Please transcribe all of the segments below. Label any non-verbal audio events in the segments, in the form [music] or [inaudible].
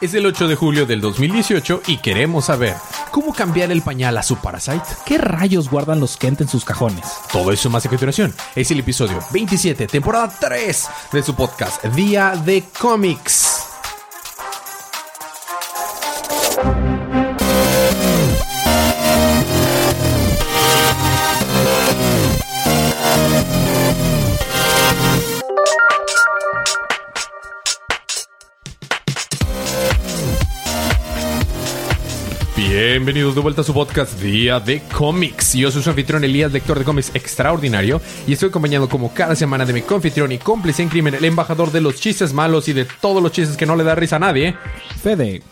Es el 8 de julio del 2018 y queremos saber cómo cambiar el pañal a su Parasite. ¿Qué rayos guardan los Kent en sus cajones? Todo eso más a continuación. Es el episodio 27, temporada 3 de su podcast Día de Cómics. Bienvenidos de vuelta a su podcast Día de Cómics. Yo soy su anfitrión Elías, lector de cómics extraordinario, y estoy acompañado como cada semana de mi confitrión y cómplice en crimen, el embajador de los chistes malos y de todos los chistes que no le da risa a nadie. Fede.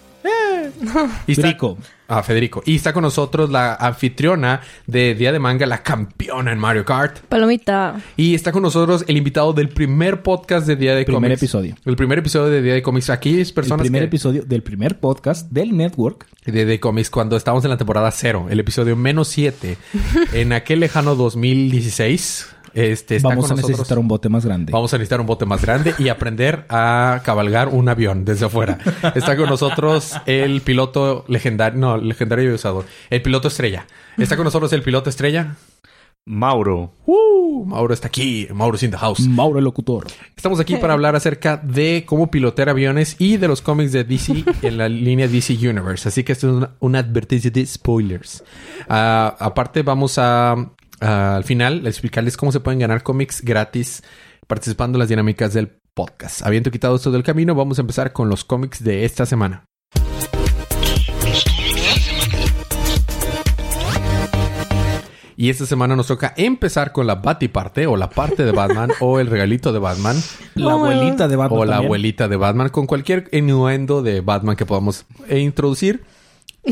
[laughs] Y está- Federico. Ah, Federico. Y está con nosotros la anfitriona de Día de Manga, la campeona en Mario Kart. Palomita. Y está con nosotros el invitado del primer podcast de Día de Primer Cómics. episodio. El primer episodio de Día de Cómics. Aquí es El personas primer que- episodio del primer podcast del network. de, de cómics cuando estábamos en la temporada cero, el episodio menos 7, [laughs] en aquel lejano 2016. Este, está Vamos a nosotros. necesitar un bote más grande. Vamos a necesitar un bote más grande y aprender a cabalgar un avión desde afuera. Está con nosotros el piloto legendario, no, legendario y usado, el piloto estrella. Está con nosotros el piloto estrella. Mauro. ¡Uh! Mauro está aquí, Mauro is in the house. Mauro el locutor. Estamos aquí para hablar acerca de cómo pilotear aviones y de los cómics de DC [laughs] en la línea DC Universe. Así que esto es una, una advertencia de spoilers. Ah, aparte, vamos a, al final explicarles cómo se pueden ganar cómics gratis participando en las dinámicas del podcast. Habiendo quitado esto del camino, vamos a empezar con los cómics de esta semana. Y esta semana nos toca empezar con la Batiparte o la parte de Batman o el regalito de Batman. La abuelita de Batman. O la también. abuelita de Batman con cualquier innuendo de Batman que podamos introducir.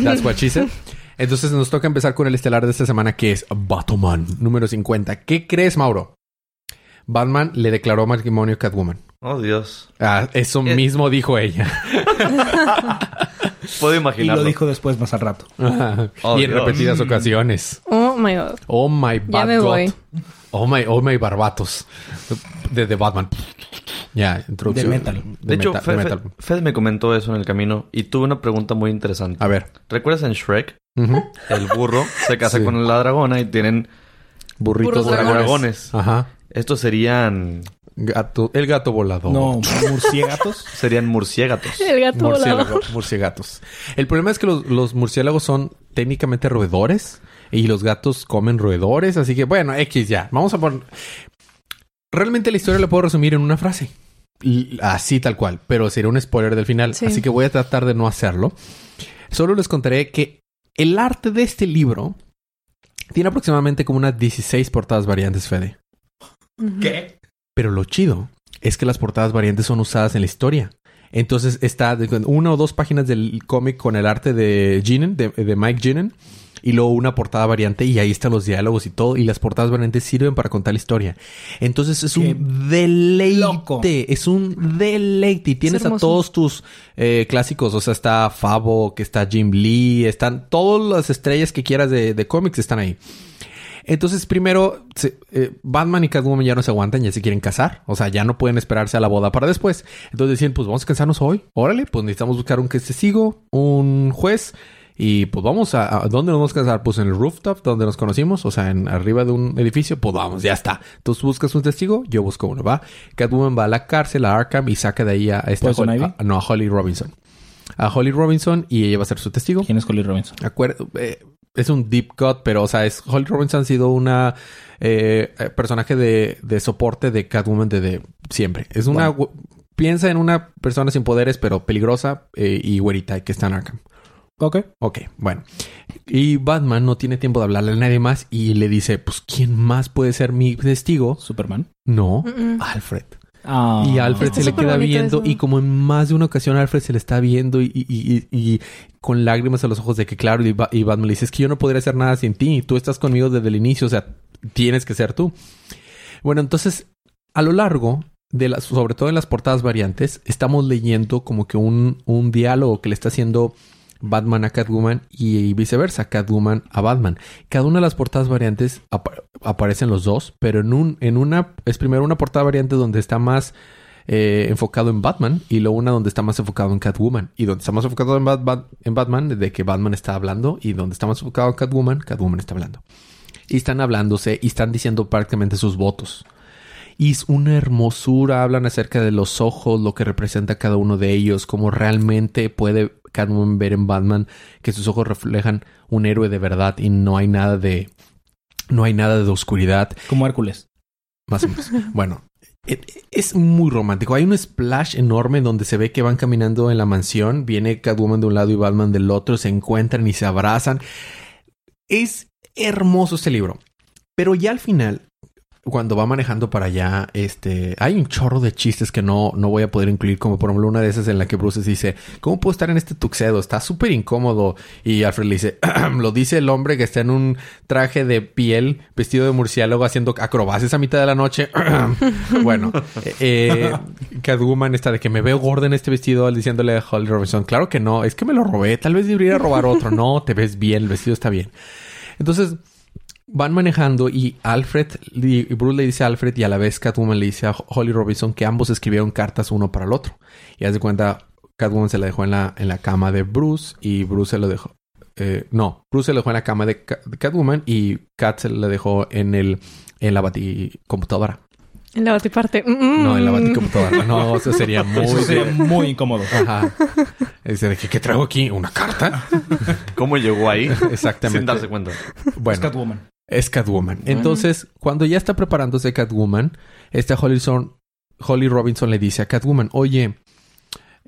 That's what she said. Entonces nos toca empezar con el estelar de esta semana que es Batman número 50. ¿Qué crees, Mauro? Batman le declaró matrimonio a Catwoman. Oh, Dios. Ah, eso Eh. mismo dijo ella. [laughs] Puedo Y imaginarlo. lo dijo después más al rato. Oh, y en Dios. repetidas ocasiones. Oh my god. Oh my Ya bad me God. voy. Oh my, oh my barbatos. De, de Batman. Ya, introducción. De metal. De, hecho, meta- Fe- de metal. Fed me comentó eso en el camino y tuve una pregunta muy interesante. A ver. ¿Recuerdas en Shrek? El burro se casa Sí. con la dragona y tienen Burritos dragones. dragones. Ajá. Estos serían Gato, el gato volador. No, murciélagos. [laughs] serían murciélagos. El gato Murciélago, volador. murciélagos. El problema es que los, los murciélagos son técnicamente roedores y los gatos comen roedores, así que bueno, X ya. Vamos a poner... Realmente la historia la puedo resumir en una frase. Así tal cual, pero sería un spoiler del final, Sí. así que voy a tratar de no hacerlo. Solo les contaré que el arte de este libro tiene aproximadamente como unas 16 portadas variantes, Fede. Ujú. Pero lo chido es que las portadas variantes son usadas en la historia. Entonces está una o dos páginas del cómic con el arte de Ginen, de, de Mike Ginen, y luego una portada variante y ahí están los diálogos y todo. Y las portadas variantes sirven para contar la historia. Entonces es Qué un deleite. loco. Es un deleite. Y tienes a todos tus eh, clásicos. O sea, está Fabo, que está Jim Lee, están todas las estrellas que quieras de, de cómics están ahí. Entonces, primero, se- eh, Batman y Catwoman ya no se aguantan, ya se quieren casar. O sea, ya no pueden esperarse a la boda para después. Entonces decían, pues vamos a casarnos hoy. Órale, pues necesitamos buscar un testigo, un juez. Y pues vamos a, a- ¿dónde nos vamos a casar? Pues en el rooftop donde nos conocimos, o sea, en arriba de un edificio, pues vamos, ya está. Tú buscas un testigo, yo busco uno, ¿va? Catwoman va a la cárcel, a Arkham, y saca de ahí a esta ¿Poison Holly- a- no, a Holly Robinson. A Holly Robinson y ella va a ser su testigo. ¿Quién es Colly Robinson? Acuer- eh, es un deep cut, pero, o sea, es Holly Robinson ha sido una eh, eh, personaje de, de soporte de Catwoman desde siempre. Es una... Piensa en una persona sin poderes, pero peligrosa eh, y güerita que está en Arkham. Ok. Ok, bueno. Y Batman no tiene tiempo de hablarle a nadie más y le dice, pues, ¿quién más puede ser mi testigo? Superman. No. Alfred. Ah. Y Alfred Está se le queda viendo eso. y como en más de una ocasión Alfred se le está viendo y, y- y- y con lágrimas a los ojos de que claro, y, Ba- y Batman le dice, es que yo no podría hacer nada sin ti, tú estás conmigo desde el inicio, o sea, tienes que ser tú. Bueno, entonces, a lo largo de las, sobre todo en las portadas variantes, estamos leyendo como que un, un diálogo que le está haciendo Batman a Catwoman y viceversa, Catwoman a Batman. Cada una de las portadas variantes apa- aparecen los dos, pero en un en una es primero una portada variante donde está más eh, enfocado en Batman y luego una donde está más enfocado en Catwoman. Y donde está más enfocado en, en Batman, de que Batman está hablando, y donde está más enfocado en Catwoman, Catwoman está hablando. Y están hablándose y están diciendo prácticamente sus votos. Y es una hermosura, hablan acerca de los ojos, lo que representa cada uno de ellos, cómo realmente puede Catwoman ver en Batman que sus ojos reflejan un héroe de verdad y no hay nada de no hay nada de oscuridad, Como Hércules. más o menos. [laughs] bueno, e- es muy romántico. Hay un splash enorme donde se ve que van caminando en la mansión, viene Catwoman de un lado y Batman del otro, se encuentran y se abrazan. Es hermoso este libro. Pero ya al final, cuando va manejando para allá, este, hay un chorro de chistes que no, no voy a poder incluir, como por ejemplo una de esas en la que Bruce dice, ¿cómo puedo estar en este tuxedo? Está súper incómodo. Y Alfred le dice, [clears throat] lo dice el hombre que está en un traje de piel, vestido de murciélago, haciendo acrobacias a mitad de la noche. [clears throat] bueno, eh, eh, Catwoman está de que me veo gorda en este vestido, diciéndole a Holly Robinson, claro que no, es que me lo robé, tal vez debería robar otro. No, te ves bien, el vestido está bien. Entonces, van manejando y Alfred y Bruce le dice a Alfred y a la vez Catwoman le dice a Holly Robinson que ambos escribieron cartas uno para el otro. Y haz de cuenta, Catwoman se la dejó en la, en la cama de Bruce y Bruce se lo dejó. eh, no, Bruce se lo dejó en la cama de, Ca- de Catwoman y Cat se la dejó en el en la baticomputadora. En la batiparte. No, en la Mm. baticomputadora. No, eso [laughs] sería muy... Eso sería muy incómodo. Ajá. Dice de que, ¿qué traigo aquí? ¿Una carta? ¿Cómo llegó ahí? Exactamente. Sin darse cuenta. Es Bueno, Catwoman. Es Catwoman. Entonces, cuando ya está preparándose Catwoman, esta Holly, Son- Holly Robinson le dice a Catwoman, oye,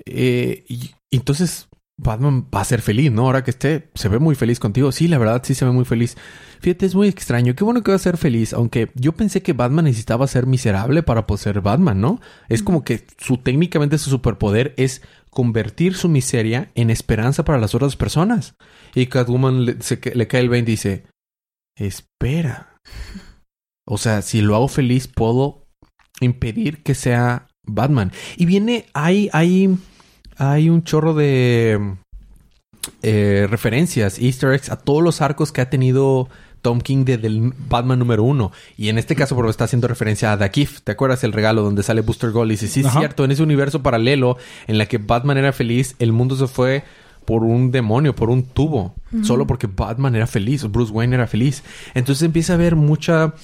eh, y- entonces Batman va a ser feliz, ¿no? Ahora que esté, se ve muy feliz contigo. Sí, la verdad, sí se ve muy feliz. Fíjate, es muy extraño. Qué bueno que va a ser feliz, aunque yo pensé que Batman necesitaba ser miserable para poder ser Batman, ¿no? Es como que su técnicamente su superpoder es convertir su miseria en esperanza para las otras personas. Y Catwoman le, se le cae el 20 y dice, espera. O sea, si lo hago feliz, puedo impedir que sea Batman. Y viene, hay, hay, hay un chorro de eh, referencias, easter eggs a todos los arcos que ha tenido Tom King desde el Batman número uno. Y en este caso, porque está haciendo referencia a The Gift. ¿Te acuerdas el regalo donde sale Booster Gold? Y dice, sí, es cierto, en ese universo paralelo en la que Batman era feliz, el mundo se fue por un demonio, por un tubo. Solo porque Batman era feliz, Bruce Wayne era feliz. Entonces empieza a haber mucha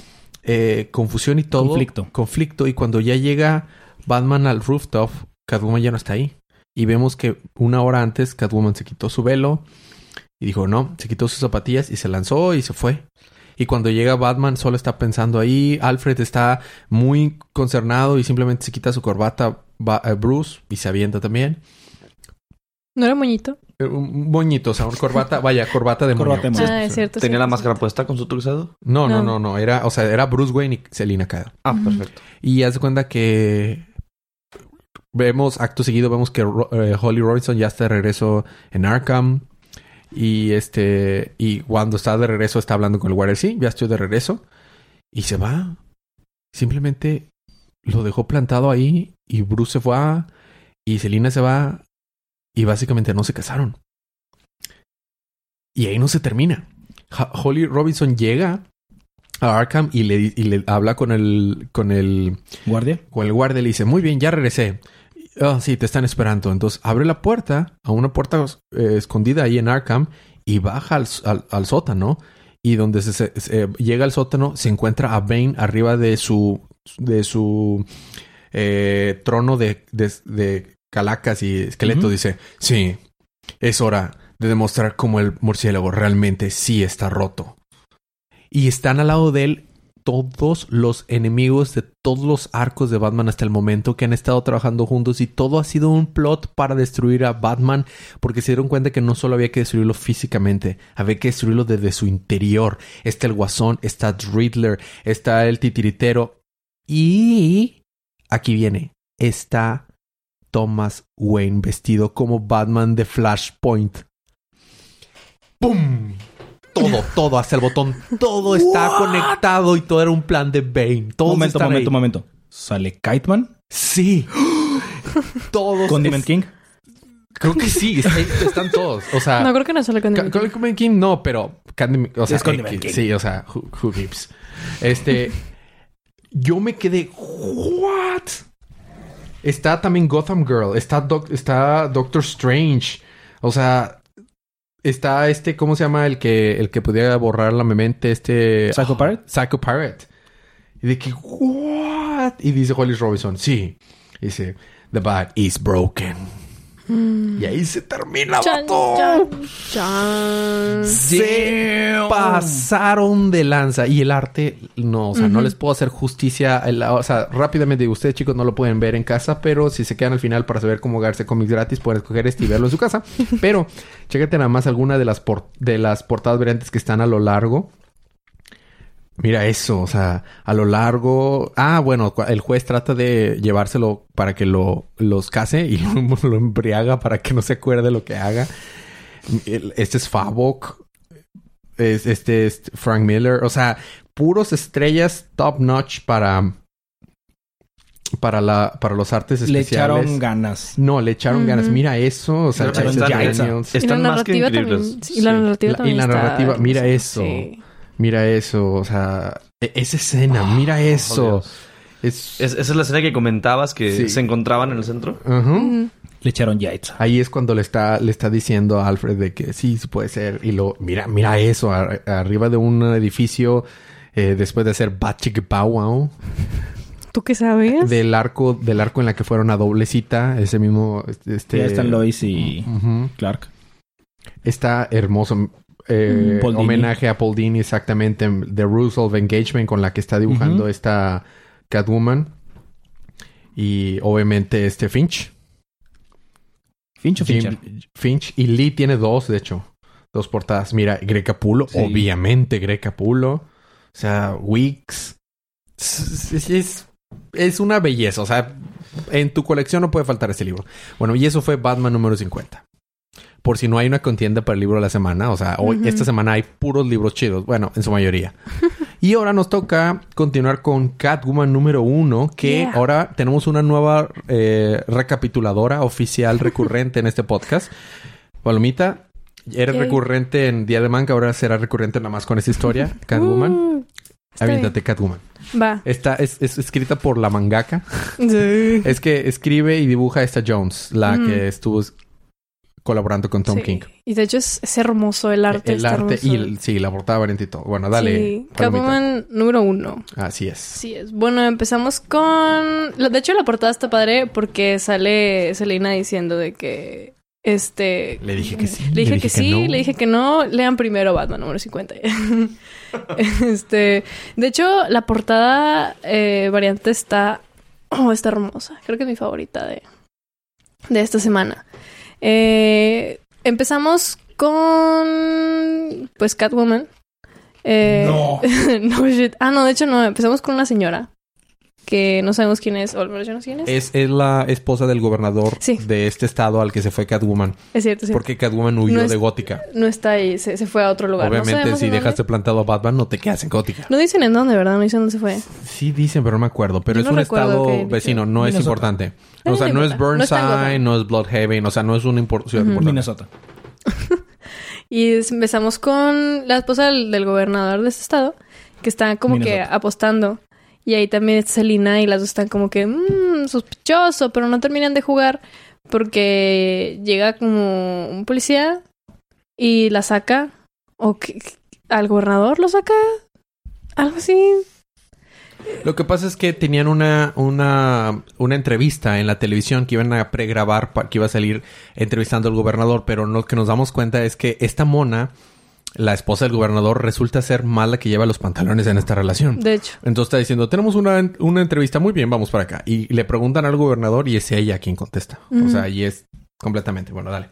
eh, confusión y todo. Conflicto. Conflicto. Y cuando ya llega Batman al rooftop, Catwoman ya no está ahí. Y vemos que una hora antes Catwoman se quitó su velo y dijo no, se quitó sus zapatillas y se lanzó y se fue. Y cuando llega Batman solo está pensando ahí, Alfred está muy concernado y simplemente se quita su corbata va- eh, Bruce y se avienta también. ¿No era moñito? Eh, Un moñito, o sea, una corbata, vaya, corbata de Corbata moño. de Ah, es cierto. ¿Tenía cierto, la máscara puesta con su tuxedo? No, no, No. no, no, era, o sea, era Bruce Wayne y Selina Kyle. Ah, perfecto. Y haz de cuenta que vemos, acto seguido, vemos que Ro- eh, Holly Robinson ya está de regreso en Arkham. Y este, y cuando está de regreso está hablando con el guardia. Sí, ya estoy de regreso. Y se va. Simplemente lo dejó plantado ahí. Y Bruce se va. Y Selina se va. Y básicamente no se casaron. Y ahí no se termina. Holly Robinson llega a Arkham y le, y le habla con el, con el, Guardia. con el guardia le dice, muy bien, ya regresé. Ah, sí, te están esperando. Entonces abre la puerta, a una puerta eh, escondida ahí en Arkham, y baja al, al- al sótano. Y donde se, se- se- llega al sótano, se encuentra a Bane arriba de su, de su eh, trono de, de, de calacas y esqueleto. Dice, sí, es hora de demostrar cómo el murciélago realmente sí está roto. Y están al lado de él todos los enemigos de todos los arcos de Batman hasta el momento que han estado trabajando juntos y todo ha sido un plot para destruir a Batman porque se dieron cuenta que no solo había que destruirlo físicamente, había que destruirlo desde su interior. Está el Guasón, está Riddler, está el Titiritero y aquí viene, está Thomas Wayne vestido como Batman de Flashpoint. ¡Pum! Todo, [laughs] todo, hasta el botón. Todo está conectado y todo era un plan de Bane. Todos momento, están momento, ahí. momento. Sale Kiteman. Sí. [gasps] todos. Condiment King. Creo que sí. está- están todos. O sea, No, creo que no solo con Ca- Condiment King no, pero Candy- o sea, Es Condiment X, King. sí, o sea, who, who gives. Este, yo me quedé, what? Está también Gotham Girl. Está, Doc- está Doctor Strange. O sea, está este, ¿cómo se llama? El que, el que podía borrar la mente, este... ¿Psycho Pirate? [gasps] Psycho Pirate. Y de que, ¿what? Y dice Hollis Robinson, sí. Y dice, the bat is broken. Y ahí se termina, Chan, vato. chan, chan. Se pasaron de lanza. Y el arte, no, o sea, no les puedo hacer justicia. El- o sea, rápidamente, ustedes chicos no lo pueden ver en casa, pero si se quedan al final para saber cómo Garce cómics gratis, pueden escoger este y verlo en su casa. [laughs] pero, chécate nada más alguna de las, por- de las portadas variantes que están a lo largo. Mira eso, o sea, a lo largo. Ah, bueno, el juez trata de llevárselo para que lo los case y [laughs] lo, lo embriaga para que no se acuerde lo que haga. Este es Favok. Es, este es Frank Miller. O sea, puros estrellas top notch para. Para la, para los artes Le especiales. echaron ganas. No, le echaron ganas. Mira eso. O sea, están- Daniels. Y la Están más que narrativa increíbles. también. sí, Y la Sí. narrativa La- y también. la está narrativa, mira hermosa. eso. Sí. Mira eso. O sea, e- esa escena. mira eso. Oh, Dios. es, Es- esa es la escena que comentabas que Sí. se encontraban en el centro. Ujú. Le echaron yaitza. Ahí es cuando le está, le está diciendo a Alfred de que sí, sí puede ser. Y lo, mira, mira eso, ar- arriba de un edificio, eh, después de hacer Batchick Bow Wow, ¿Tú qué sabes? del arco, del arco en la que fueron a doble cita, ese mismo, este, Ya están Lois y. Clark. Está hermoso. Eh, homenaje a Paul Dini, exactamente. The Rules of Engagement con la que está dibujando esta Catwoman. Y obviamente este Finch. Finch o Jim-. Finch. Y Lee tiene dos, de hecho. Dos portadas. Mira, Greg Capullo. Sí. Obviamente Greg Capullo. O sea, Weeks. Es, es- es- una belleza. O sea, en tu colección no puede faltar ese libro. Bueno, y eso fue Batman número 50. Por si no hay una contienda para el libro de la semana. O sea, hoy, esta semana hay puros libros chidos. Bueno, en su mayoría. [laughs] y ahora nos toca continuar con Catwoman número uno. Que Yeah. ahora tenemos una nueva eh, recapituladora oficial [laughs] recurrente en este podcast. Palomita, eres Yay. recurrente en Día de Manga. Ahora será recurrente nada más con esta historia. [laughs] Catwoman. Uh, Aviéntate, Catwoman. Va. Esta es, es escrita por la mangaka. Sí. Es que escribe y dibuja esta Jones, la que estuvo colaborando con Tom Sí. King. Y de hecho es, es hermoso el arte. el arte y el- sí, la portada variante y todo. Bueno, dale. Sí. Catwoman número uno. Así es. Sí es. Bueno, empezamos con... De hecho, la portada está padre porque sale Selena diciendo de que... Este... Le dije que sí. Le dije, que, sí, no. le dije que no. Lean primero Batman número 50. [laughs] este... De hecho, la portada eh, variante está... Oh, está hermosa. Creo que es mi favorita de, de esta semana. Eh, empezamos con... Pues Catwoman. Eh, No. [laughs] no, shit. Ah, no, de hecho no. Empezamos con una señora que no sabemos quién es, o al menos yo no sé quién es. Es, es la esposa del gobernador Sí. de este estado al que se fue Catwoman. Es cierto, es cierto. Porque Catwoman huyó No es- de Gótica. No está ahí, se, se fue a otro lugar. No Obviamente, sabemos si dejaste plantado a Batman, no te quedas en Gótica. No dicen en dónde, ¿verdad? No dicen dónde se fue. Sí dicen, pero no me acuerdo. Pero Yo es no un estado que vecino, no es importante. No, O sea, no no es. No Burnside, no es Bloodhaven, o sea, no es una ciudad importante. Minnesota. [laughs] Y empezamos con la esposa del, del gobernador de este estado, que está como que apostando. Y ahí también está Selina y las dos están como que, mmm, sospechoso, pero no terminan de jugar porque llega como un policía y la saca. ¿O que, al gobernador lo saca? Algo así. Lo que pasa es que tenían una, una, una entrevista en la televisión que iban a pregrabar, pa- que iba a salir entrevistando al gobernador, pero lo que nos damos cuenta es que esta mona, la esposa del gobernador, resulta ser mala que lleva los pantalones en esta relación. De hecho. Entonces está diciendo, tenemos una, una entrevista, muy bien, vamos para acá. Y le preguntan al gobernador y es ella quien contesta. O sea, y es completamente, bueno, dale.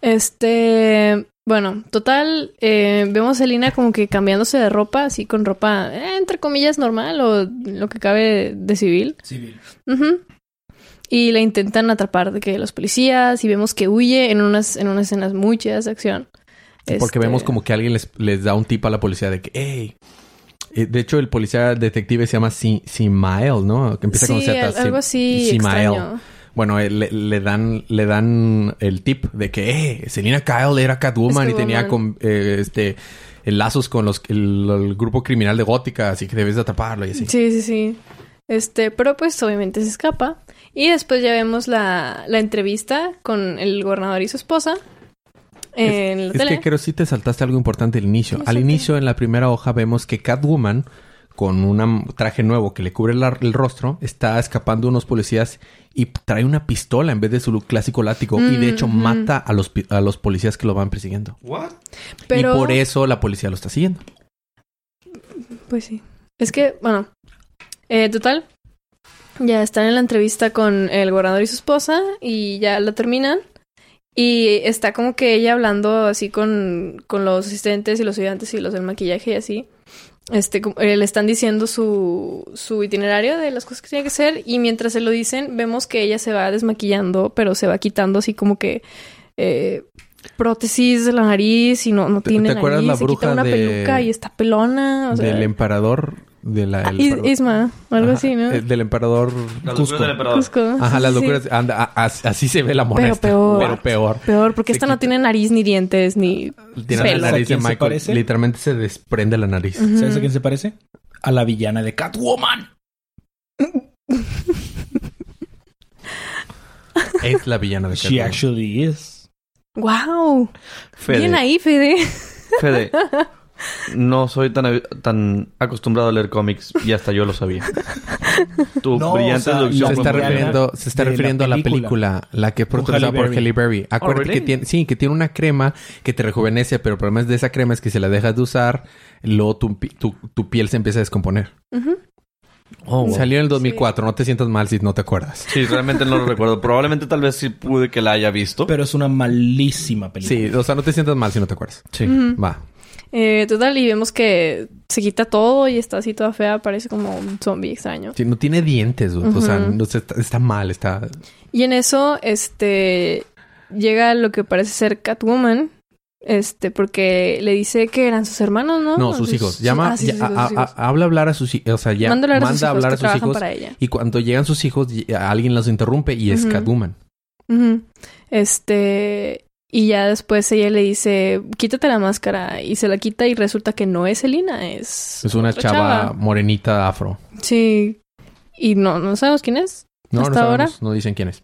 Este, bueno, total, eh, vemos a Selina como que cambiándose de ropa, así con ropa, eh, entre comillas, normal o lo que cabe de civil. Civil. Y la intentan atrapar de que los policías y vemos que huye en unas, en unas escenas muy chidas de acción. Porque Este, vemos como que alguien les, les da un tip a la policía de que, hey. Eh, De hecho, el policía detective se llama Si- Simael, ¿no? Que empieza con sí, Z. al- algo así Simael. extraño. Bueno, eh, le, le dan le dan el tip de que, eh, Selina Kyle era Catwoman y tenía con, eh, este lazos con los el, el grupo criminal de Gótica, así que debes de atraparlo y así. Sí, sí, sí. Este, pero pues obviamente se escapa. Y después ya vemos la, la entrevista con el gobernador y su esposa en la Es tele. que creo sí te saltaste algo importante al inicio. Al inicio, en la primera hoja, vemos que Catwoman, con un traje nuevo que le cubre la- el rostro, está escapando unos policías y trae una pistola en vez de su clásico látigo. Y de hecho Ujú. mata a los, a los policías que lo van persiguiendo. ¿What? Pero, Y por eso la policía lo está siguiendo. pues sí. Es que, bueno, eh, total. Ya están en la entrevista con el gobernador y su esposa y ya la terminan. Y está como que ella hablando así con, con los asistentes y los ayudantes y los del maquillaje y así. Este, eh, le están diciendo su, su itinerario de las cosas que tiene que hacer. Y mientras se lo dicen, vemos que ella se va desmaquillando, pero se va quitando así como que eh, prótesis de la nariz y no, no ¿Te- tiene te acuerdas nariz. la se quita bruja una de- peluca y está pelona. O sea, del emperador. De la, Ah, el. Isma, o algo Ajá, así, ¿no? eh, Del emperador. La Cusco. del emperador. Cusco. Ajá, las Sí, locuras. Anda, a- a- así se ve la mona. Pero esta. peor. Pero peor. Peor, porque Se esta no tiene nariz ni dientes ni Tiene Pelo. la nariz de ¿A quién se Michael. parece? Literalmente se desprende la nariz. ¿Sabes a quién se parece? A la villana de Catwoman. Es la villana de She Catwoman. actually is. ¡Wow! Fede, Bien ahí, Fede. Fede, no soy tan, tan acostumbrado a leer cómics y hasta yo lo sabía. [laughs] Tu No, brillante o sea, deducción Se está refiriendo, se está la refiriendo a la película. la que es protagonizada por. Halle Berry. Acuérdate really? que tiene, sí, que tiene una crema que te rejuvenece, pero el problema es de esa crema es que si la dejas de usar, luego tu, pi- tu, tu piel se empieza a descomponer. Oh, wow. Salió en el 2004, no te sientas mal si no te acuerdas. Sí, realmente no lo [laughs] recuerdo. Probablemente tal vez sí pude que la haya visto. Pero es una malísima película. Sí, o sea, no te sientas mal si no te acuerdas. Sí. Va. Eh, total, y vemos que se quita todo y está así toda fea, parece como un zombie extraño. Sí, no tiene dientes, güey. o sea, no está, está mal, está... Y en eso, este, llega lo que parece ser Catwoman, este, porque le dice que eran sus hermanos, ¿no? No, sus hijos. Llama, ah, sí, sus ya- hijos, a- sus a- hijos. habla hablar a sus hijos. O sea, ya Manda a hablar a sus hijos hablar que a sus trabajan hijos. para ella. Y cuando llegan sus hijos, alguien los interrumpe y es. Catwoman. Este, y ya después ella le dice, quítate la máscara, y se la quita y resulta que no es Selina, es... Es una chava, morenita afro. Sí. Y no, no sabemos quién es. No, Hasta no ahora. sabemos, no dicen quién es.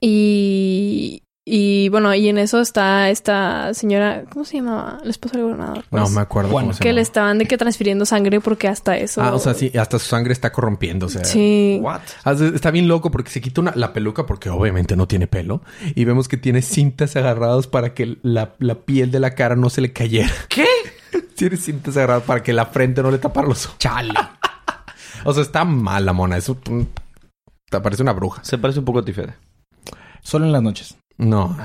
Y, y bueno, y en eso está esta señora, ¿cómo se llamaba? La esposa del gobernador. No pues, me acuerdo Juana. cómo se Que le estaban de que transfiriendo sangre porque hasta eso. Ah, o sea, sí, hasta su sangre está corrompiéndose. Sí. What? Ah, Está bien loco porque se quita una, la peluca porque obviamente no tiene pelo. Y vemos que tiene cintas agarradas para que la, la piel de la cara no se le cayera. ¿Qué? [laughs] Tiene cintas agarradas para que la frente no le tapara los ojos. Chale. [laughs] O sea, está mal la mona. Es un- te parece una bruja. Se parece un poco a ti, Fede. Solo en las noches. No.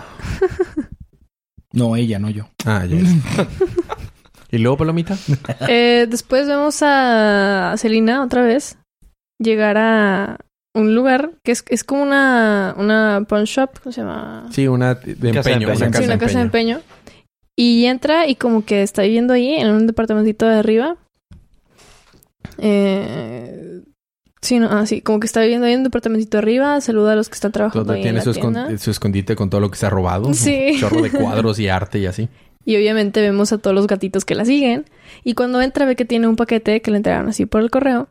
No, ella, no yo. Ah, ya. [laughs] ¿Y luego, Palomita? Eh, después vemos a Celina otra vez llegar a un lugar que es, es como una, una pawn shop, ¿cómo se llama? Sí, una de Casa de empeño. empeño. Una Sí, casa una de casa de empeño. empeño. Y entra y como que está viviendo ahí en un departamentito de arriba. Eh, sí, no, ah, sí, como que está viviendo ahí en un departamentito de arriba, saluda a los que están trabajando Donde ahí tiene en su, la escon- tienda. su escondite con todo lo que se ha robado. Sí. Un chorro de [laughs] cuadros y arte y así. Y obviamente vemos a todos los gatitos que la siguen. Y cuando entra ve que tiene un paquete que le entregaron así por el correo.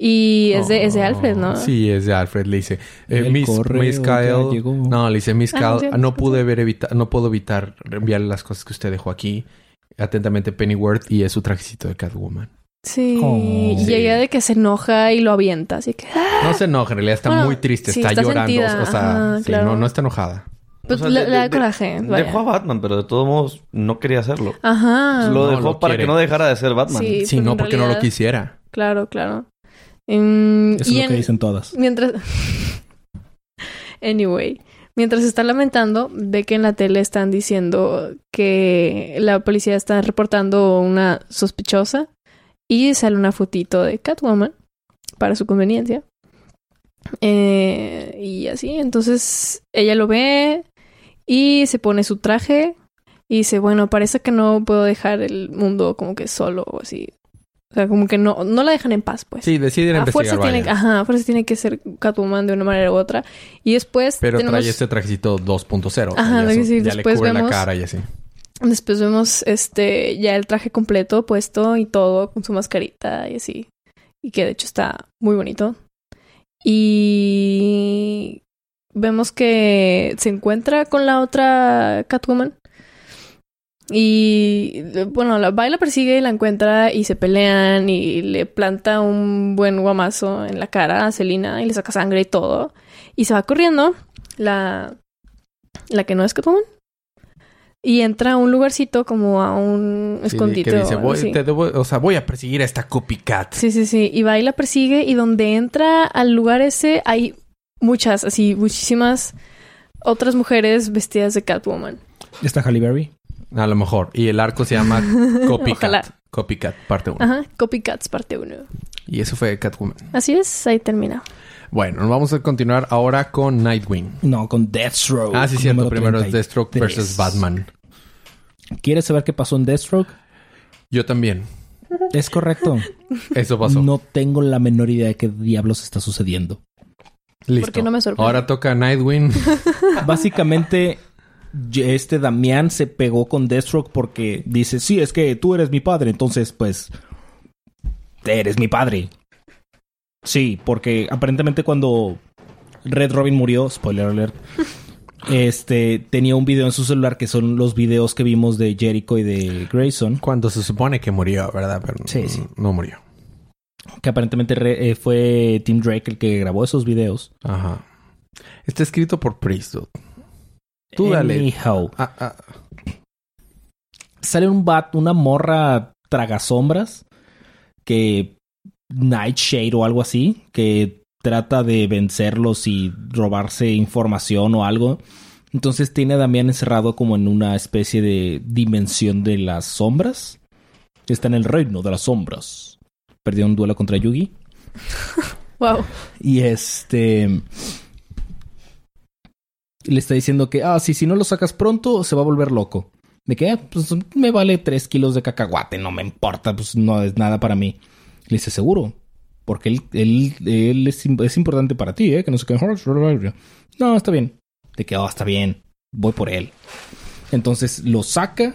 Y es de, es de Alfred, ¿no? Oh, Sí, es de Alfred. Le dice, eh, Miss, correo Miss Kyle. llegó. No, le dice, Miss Ah, Kyle, sí, no pude ver evitar, no puedo evitar enviarle las cosas que usted dejó aquí. Atentamente, Pennyworth. Y es su trajecito de Catwoman. Sí. Oh. y Sí. llega de que se enoja y lo avienta. Así que... ¡ah! No se enoja, en realidad está Bueno, muy triste. sí, está, está llorando. sentida, O sea, ajá, sí, claro. no, no está enojada. Pues O sea, le, de- le da de- coraje. vaya. Dejó a Batman, pero de todos modos no quería hacerlo. Ajá. lo No, dejó lo para quiere. que no dejara de ser Batman. Sí. Sí, pero no, porque no lo quisiera. Claro, claro. Mm, Eso es lo en- que dicen todas. Mientras... [laughs] anyway. Mientras está lamentando, ve que en la tele están diciendo que la policía está reportando una sospechosa y sale una fotito de Catwoman para su conveniencia. Eh, y así, entonces ella lo ve y se pone su traje y dice, bueno, parece que no puedo dejar el mundo como que solo o así. O sea, como que no, no la dejan en paz, pues. Sí, deciden A investigar, fuerza, tiene, vaya. ajá, a fuerza tiene que ser Catwoman de una manera u otra. Y después Pero tenemos, trae este trajecito 2.0. Ajá, ya, es eso- decir, ya le después cubre la vemos- cara y así. Después vemos este ya el traje completo puesto y todo con su mascarita y así. Y que de hecho está muy bonito. Y vemos que se encuentra con la otra Catwoman. Y bueno, la baila persigue y la encuentra y se pelean y le planta un buen guamazo en la cara a Selina y le saca sangre y todo. Y se va corriendo la, la que no es Catwoman. Y entra a un lugarcito como a un Sí, escondite. que o dice, voy, así. te debo- o sea, voy a perseguir a esta copycat. Sí, sí, sí. Y va y la persigue y donde entra al lugar ese hay muchas, así, muchísimas otras mujeres vestidas de Catwoman. ¿Está Halle Berry? A lo mejor. Y el arco se llama Copycat. [laughs] Ojalá. Copycat, parte 1. Ajá, Copycats parte 1. Y eso fue Catwoman. Así es, ahí termina. Bueno, nos vamos a continuar ahora con Nightwing. No, con Deathstroke. Ah, sí, cierto. Primero es Deathstroke 33. versus Batman. ¿Quieres saber qué pasó en Deathstroke? Yo también. Es correcto. Eso pasó. No tengo la menor idea de qué diablos está sucediendo. Listo. Porque no me sorprende. Ahora toca Nightwing. [laughs] Básicamente, este Damián se pegó con Deathstroke porque dice, sí, es que tú eres mi padre, entonces, pues, eres mi padre. Sí, porque aparentemente cuando Red Robin murió, spoiler alert, [laughs] este, tenía un video en su celular que son los videos que vimos de Jericho y de Grayson, Cuando se supone que murió, ¿verdad? Pero Sí, sí. no murió. que aparentemente re- eh, fue Tim Drake el que grabó esos videos. Ajá. Está escrito por Priest. dude. Tú dale. Anyhow, Ah, ah. sale un bat, una morra tragasombras que Nightshade o algo así, que trata de vencerlos y robarse información o algo. Entonces tiene a Damián encerrado como en una especie de dimensión de las sombras. Está en el reino de las sombras. Perdió un duelo contra Yugi. [laughs] Wow. Y este. Le está diciendo que, ah, sí, si no lo sacas pronto, se va a volver loco. De que, "Ah, pues me vale tres kilos de cacahuate, no me importa, pues no es nada para mí. Le dice, seguro. Porque él, él, él es, es importante para ti, ¿eh? Que no sé qué. No, está bien. De que, oh, está bien. Voy por él. Entonces lo saca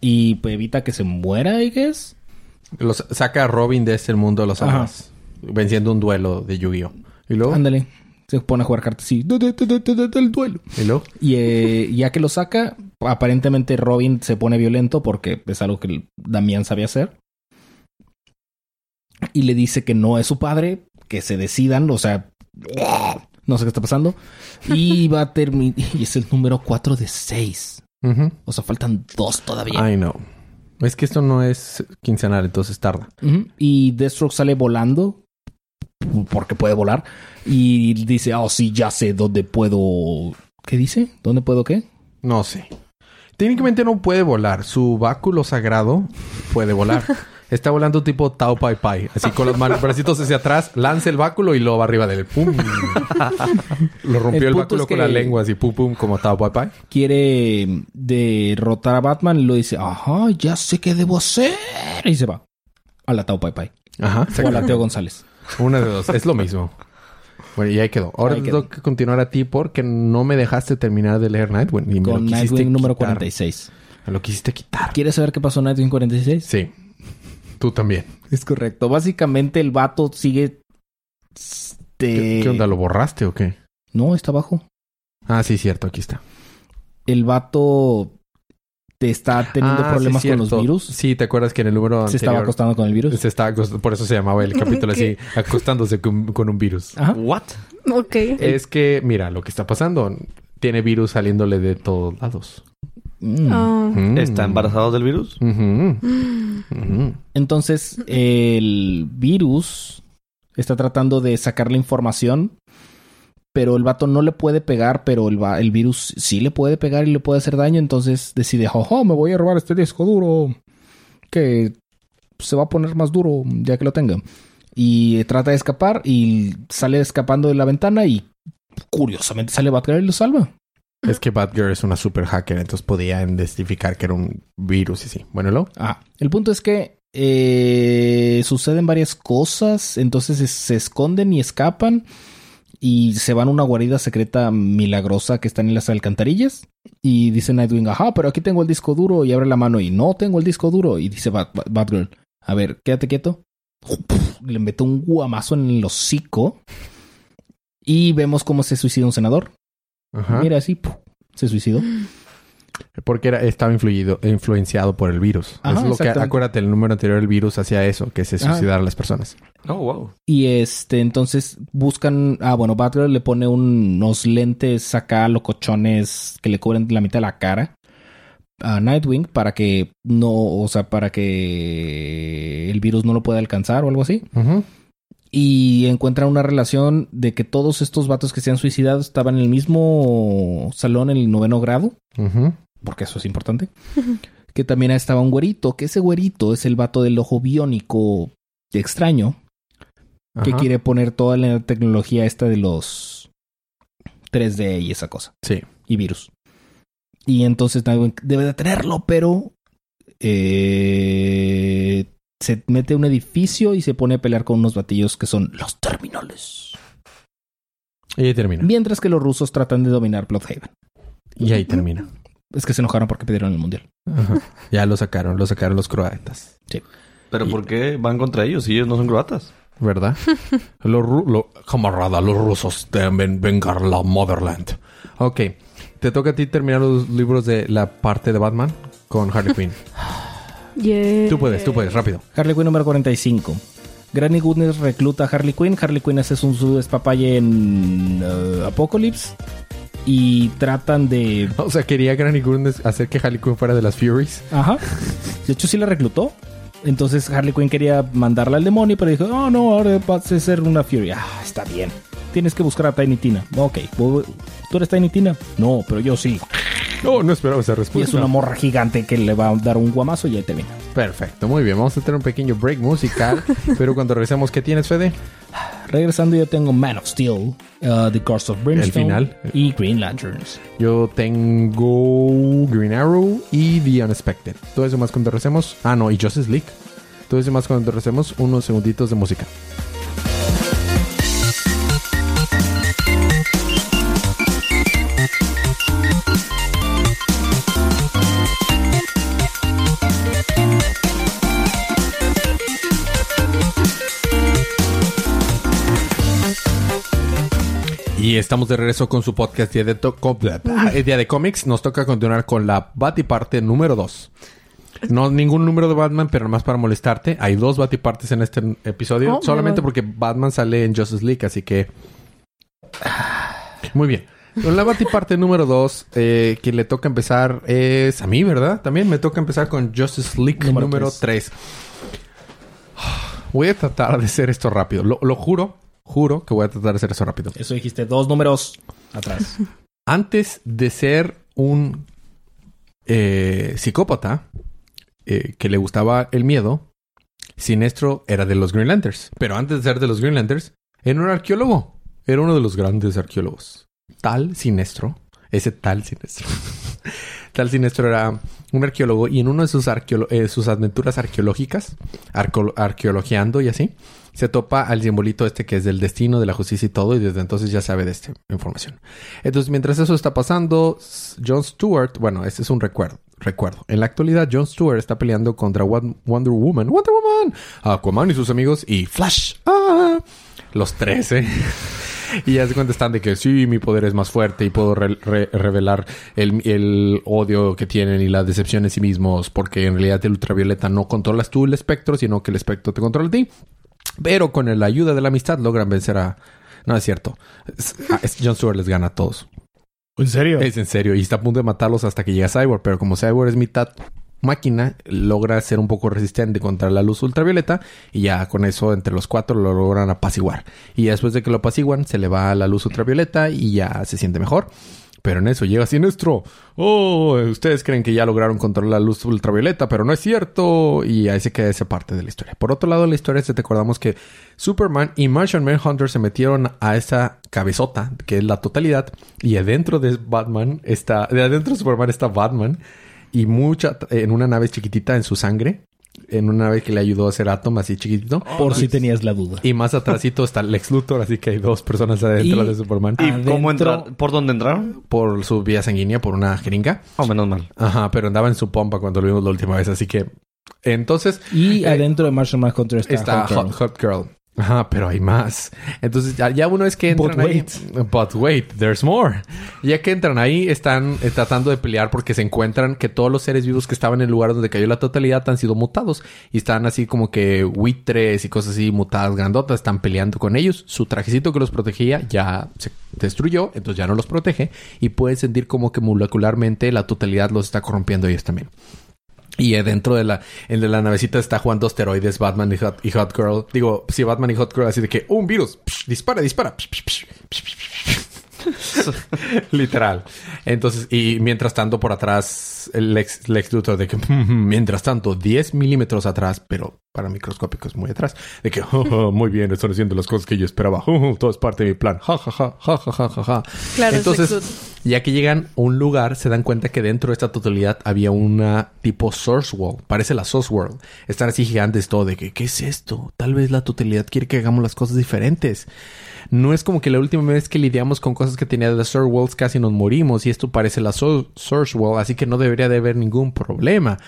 y pues, evita que se muera, I guess. Los, saca a Robin de este mundo de los amas. Venciendo un duelo de Yu-Gi-Oh! Y luego. Ándale. Se pone a jugar cartas así. "De- de- de- de- de- de- Del duelo. Y luego. Y eh, ya que lo saca, aparentemente Robin se pone violento porque es algo que el Damián sabía hacer. Y le dice que no es su padre, que se decidan, o sea, no sé qué está pasando. Y [laughs] va a terminar. Y es el número 4 de 6. Ujú. O sea, faltan dos todavía. I know. Es que esto no es quincenal, entonces tarda. Y Deathstroke sale volando. Porque puede volar. Y dice, oh, sí, ya sé dónde puedo. ¿Qué dice? ¿Dónde puedo qué? No sé. Técnicamente no puede volar. Su báculo sagrado puede volar. [laughs] Está volando tipo Tao Pai Pai. Así con los bracitos hacia atrás, lanza el báculo y lo va arriba del pum. [laughs] lo rompió El báculo es con la lengua así pum pum como Tao Pai Pai. quiere derrotar a Batman y lo dice, ajá, ya sé qué debo hacer. Y se va. A la Tao Pai Pai. Ajá. O a la Teo González. Una de dos. Es lo mismo. Bueno, y ahí quedó. Ahora Ahí te quedó. tengo que continuar a ti porque no me dejaste terminar de leer Nightwing. Y me Con lo quisiste Nightwing número quitar. 46. Me lo quisiste quitar. ¿Quieres saber qué pasó en Nightwing 46? Sí. Tú también. Es correcto. Básicamente el vato sigue... Este... ¿Qué, qué onda? ¿Lo borraste o qué? No, está abajo. Ah, sí, cierto. Aquí está. El vato te está teniendo Ah, sí, problemas con los virus. Sí, ¿te acuerdas que en el número Se estaba anterior acostando con el virus. se estaba acost- por eso se llamaba el capítulo así, [laughs] acostándose con, con un virus. Ajá. ¿What? Ok. Es que, mira, lo que está pasando, tiene virus saliéndole de todos lados. Mm. Oh. Mm. ¿Está embarazado del virus? Entonces, el virus está tratando de sacar la información, pero el vato no le puede pegar, pero el, el virus sí le puede pegar y le puede hacer daño. Entonces decide, jojo, me voy a robar este disco duro que se va a poner más duro ya que lo tenga. Y trata de escapar y sale escapando de la ventana y curiosamente sale Batgirl y lo salva. Es que Batgirl es una super hacker, entonces podían identificar que era un virus y sí. Bueno, ¿lo? Ah, el punto es que eh, suceden varias cosas, entonces se, esconden y escapan y se van a una guarida secreta milagrosa que está en las alcantarillas y dice Nightwing, ajá, pero aquí tengo el disco duro y abre la mano y no tengo el disco duro y dice Bat- Bat- Batgirl, a ver, quédate quieto. [laughs] Le mete un guamazo en el hocico Y vemos cómo se suicida un senador. Ajá. Mira, así, ¡puf! se suicidó. Porque era, estaba influido, influenciado por el virus. Ajá, es lo que, acuérdate, el número anterior del virus hacía eso, que se Ajá. suicidaran las personas. Oh, wow. Y este, entonces buscan. Ah, bueno, Batgirl le pone unos lentes acá, locochones, que le cubren la mitad de la cara a Nightwing para que no, o sea, para que el virus no lo pueda alcanzar o algo así. Ujú. Y encuentran una relación de que todos estos vatos que se han suicidado estaban en el mismo salón, en el noveno grado, porque eso es importante. que también estaba un güerito, que ese güerito es el vato del ojo biónico extraño, que quiere poner toda la tecnología esta de los 3D y esa cosa. Sí. Y virus. Y entonces debe de tenerlo, pero eh, se mete a un edificio y se pone a pelear con unos batillos que son los terminales. Y ahí termina. Mientras que los rusos tratan de dominar Bloodhaven. Y ahí termina. [laughs] Es que se enojaron porque pidieron el mundial. Ajá. Ya lo sacaron, lo sacaron los croatas. ¿Pero Y- por qué van contra ellos si ellos no son croatas? ¿Verdad? [laughs] los lo- camarada, los rusos deben vengar la motherland. Ok. Te toca a ti terminar los libros de la parte de Batman con Harley Quinn. [laughs] Yeah. Tú puedes, tú puedes, rápido. Harley Quinn número 45. Granny Goodness recluta a Harley Quinn. Harley Quinn hace un su despapalle en eh, Apocalypse. Y tratan de... [laughs] O sea, quería Granny Goodness hacer que Harley Quinn fuera de las Furies. Ajá. De hecho, sí la reclutó. Entonces Harley Quinn quería mandarla al demonio, pero dijo, oh no, ahora vas a ser una Fury. Ah, está bien. Tienes que buscar a Tiny Tina. Ok. ¿Tú eres Tiny Tina? No, pero yo sí. No, no esperaba esa Y respuesta. es una morra gigante que le va a dar un guamazo y ahí termina. Perfecto, muy bien. Vamos a tener un pequeño break musical. [laughs] pero cuando regresemos, ¿qué tienes, Fede? Regresando yo tengo Man of Steel, uh, The Curse of Brimstone final. y Green Lanterns. Yo tengo Green Arrow y The Unexpected. Todo eso más cuando regresemos. Ah, no, y Justice League. Todo eso más cuando regresemos. Unos segunditos de música. Y estamos de regreso con su podcast Día de, eh, Día de Cómics. Nos toca continuar con la Batiparte número 2. No ningún número de Batman, pero más para molestarte. Hay dos Batipartes en este episodio. Oh, solamente porque Batman sale en Justice League, así que... Muy bien. Con la Batiparte número 2, eh, que le toca empezar es a mí, ¿verdad? También me toca empezar con Justice League Número número 3. Voy a tratar de hacer esto rápido. Lo, lo juro, juro que voy a tratar de hacer esto rápido. Eso dijiste dos números atrás. [laughs] Antes de ser un eh, psicópata eh, que le gustaba el miedo, Sinestro era de los Green Lanterns. Pero antes de ser de los Green Lanterns, era un arqueólogo. Era uno de los grandes arqueólogos. Tal Sinestro, ese tal Sinestro. [laughs] tal Sinestro era un arqueólogo y en una de sus, eh, sus aventuras arqueológicas, arqueologiando y así, se topa al simbolito este que es del destino, de la justicia y todo, y desde entonces ya sabe de esta información. Entonces, mientras eso está pasando, Jon Stewart, bueno, este es un recuerdo. Recuerdo. En la actualidad, Jon Stewart está peleando contra Won- Wonder Woman, Wonder Woman, Aquaman y sus amigos y Flash. ¡Ah! Los tres, ¿eh? [laughs] Y ya se cuenta están de que sí, mi poder es más fuerte y puedo re- re- revelar el, el odio que tienen y la decepción en sí mismos, porque en realidad el ultravioleta no controlas tú el espectro, sino que el espectro te controla a ti. Pero con la ayuda de la amistad logran vencer a... No es cierto. Es- a- es- Jon Stewart les gana a todos. ¿En serio? Es en serio. Y está a punto de matarlos hasta que llega Cyborg. Pero como Cyborg es mitad máquina, logra ser un poco resistente contra la luz ultravioleta. Y ya con eso, entre los cuatro, lo logran apaciguar. Y después de que lo apaciguan, se le va la luz ultravioleta y ya se siente mejor. Pero en eso llega Sinestro. Oh, ustedes creen que ya lograron controlar la luz ultravioleta, pero no es cierto. Y ahí se queda esa parte de la historia. Por otro lado, la historia, se te acordamos que Superman y Martian Manhunter se metieron a esa cabezota, que es la totalidad. Y adentro de Batman está, de adentro de Superman está Batman. Y mucha, en una nave chiquitita en su sangre. En una nave que le ayudó a hacer Atom así chiquitito. Por si tenías la duda. Y más atrásito está Lex Luthor, así que hay dos personas adentro Y- de Superman. ¿Y cómo Adentro- entrar? ¿Por dónde entraron? Por su vía sanguínea, por una jeringa. Oh, menos mal. Ajá, pero andaba en su pompa cuando lo vimos la última vez, así que... Entonces, Y Eh, adentro de Martian Manhunter está, está. Hot, Hot Girl. Ajá, pero hay más. Entonces, ya, ya una vez que entran But ahí... But wait, there's more. Ya que entran ahí, están eh, tratando de pelear porque se encuentran que todos los seres vivos que estaban en el lugar donde cayó la totalidad han sido mutados. Y están así como que buitres y cosas así mutadas grandotas. Están peleando con ellos. Su trajecito que los protegía ya se destruyó. Entonces ya no los protege. Y pueden sentir como que molecularmente la totalidad los está corrompiendo ellos también. Y eh, dentro de la, en la navecita está jugando asteroides Batman y Hot, y Hot Girl. Digo, sí, Batman y Hot Girl, así de que un virus, psh, dispara, dispara. psh, psh, [laughs] Literal. Entonces, y mientras tanto por atrás, el Lex, Lex Luthor de que, mientras tanto, 10 milímetros atrás, pero para microscópicos muy atrás, de que, "Oh, oh, muy bien, están haciendo las cosas que yo esperaba. Oh, todo es parte de mi plan. Ja, ja, ja, ja, ja, ja, ja. Claro, es Entonces, ya que llegan a un lugar, se dan cuenta que dentro de esta totalidad había una tipo source wall. Parece la source world. Están así gigantes todo de que, ¿qué es esto? Tal vez la totalidad quiere que hagamos las cosas diferentes. No es como que la última vez que lidiamos con cosas que tenía de las source worlds casi nos morimos y esto parece la so- source wall, así que no debería de haber ningún problema.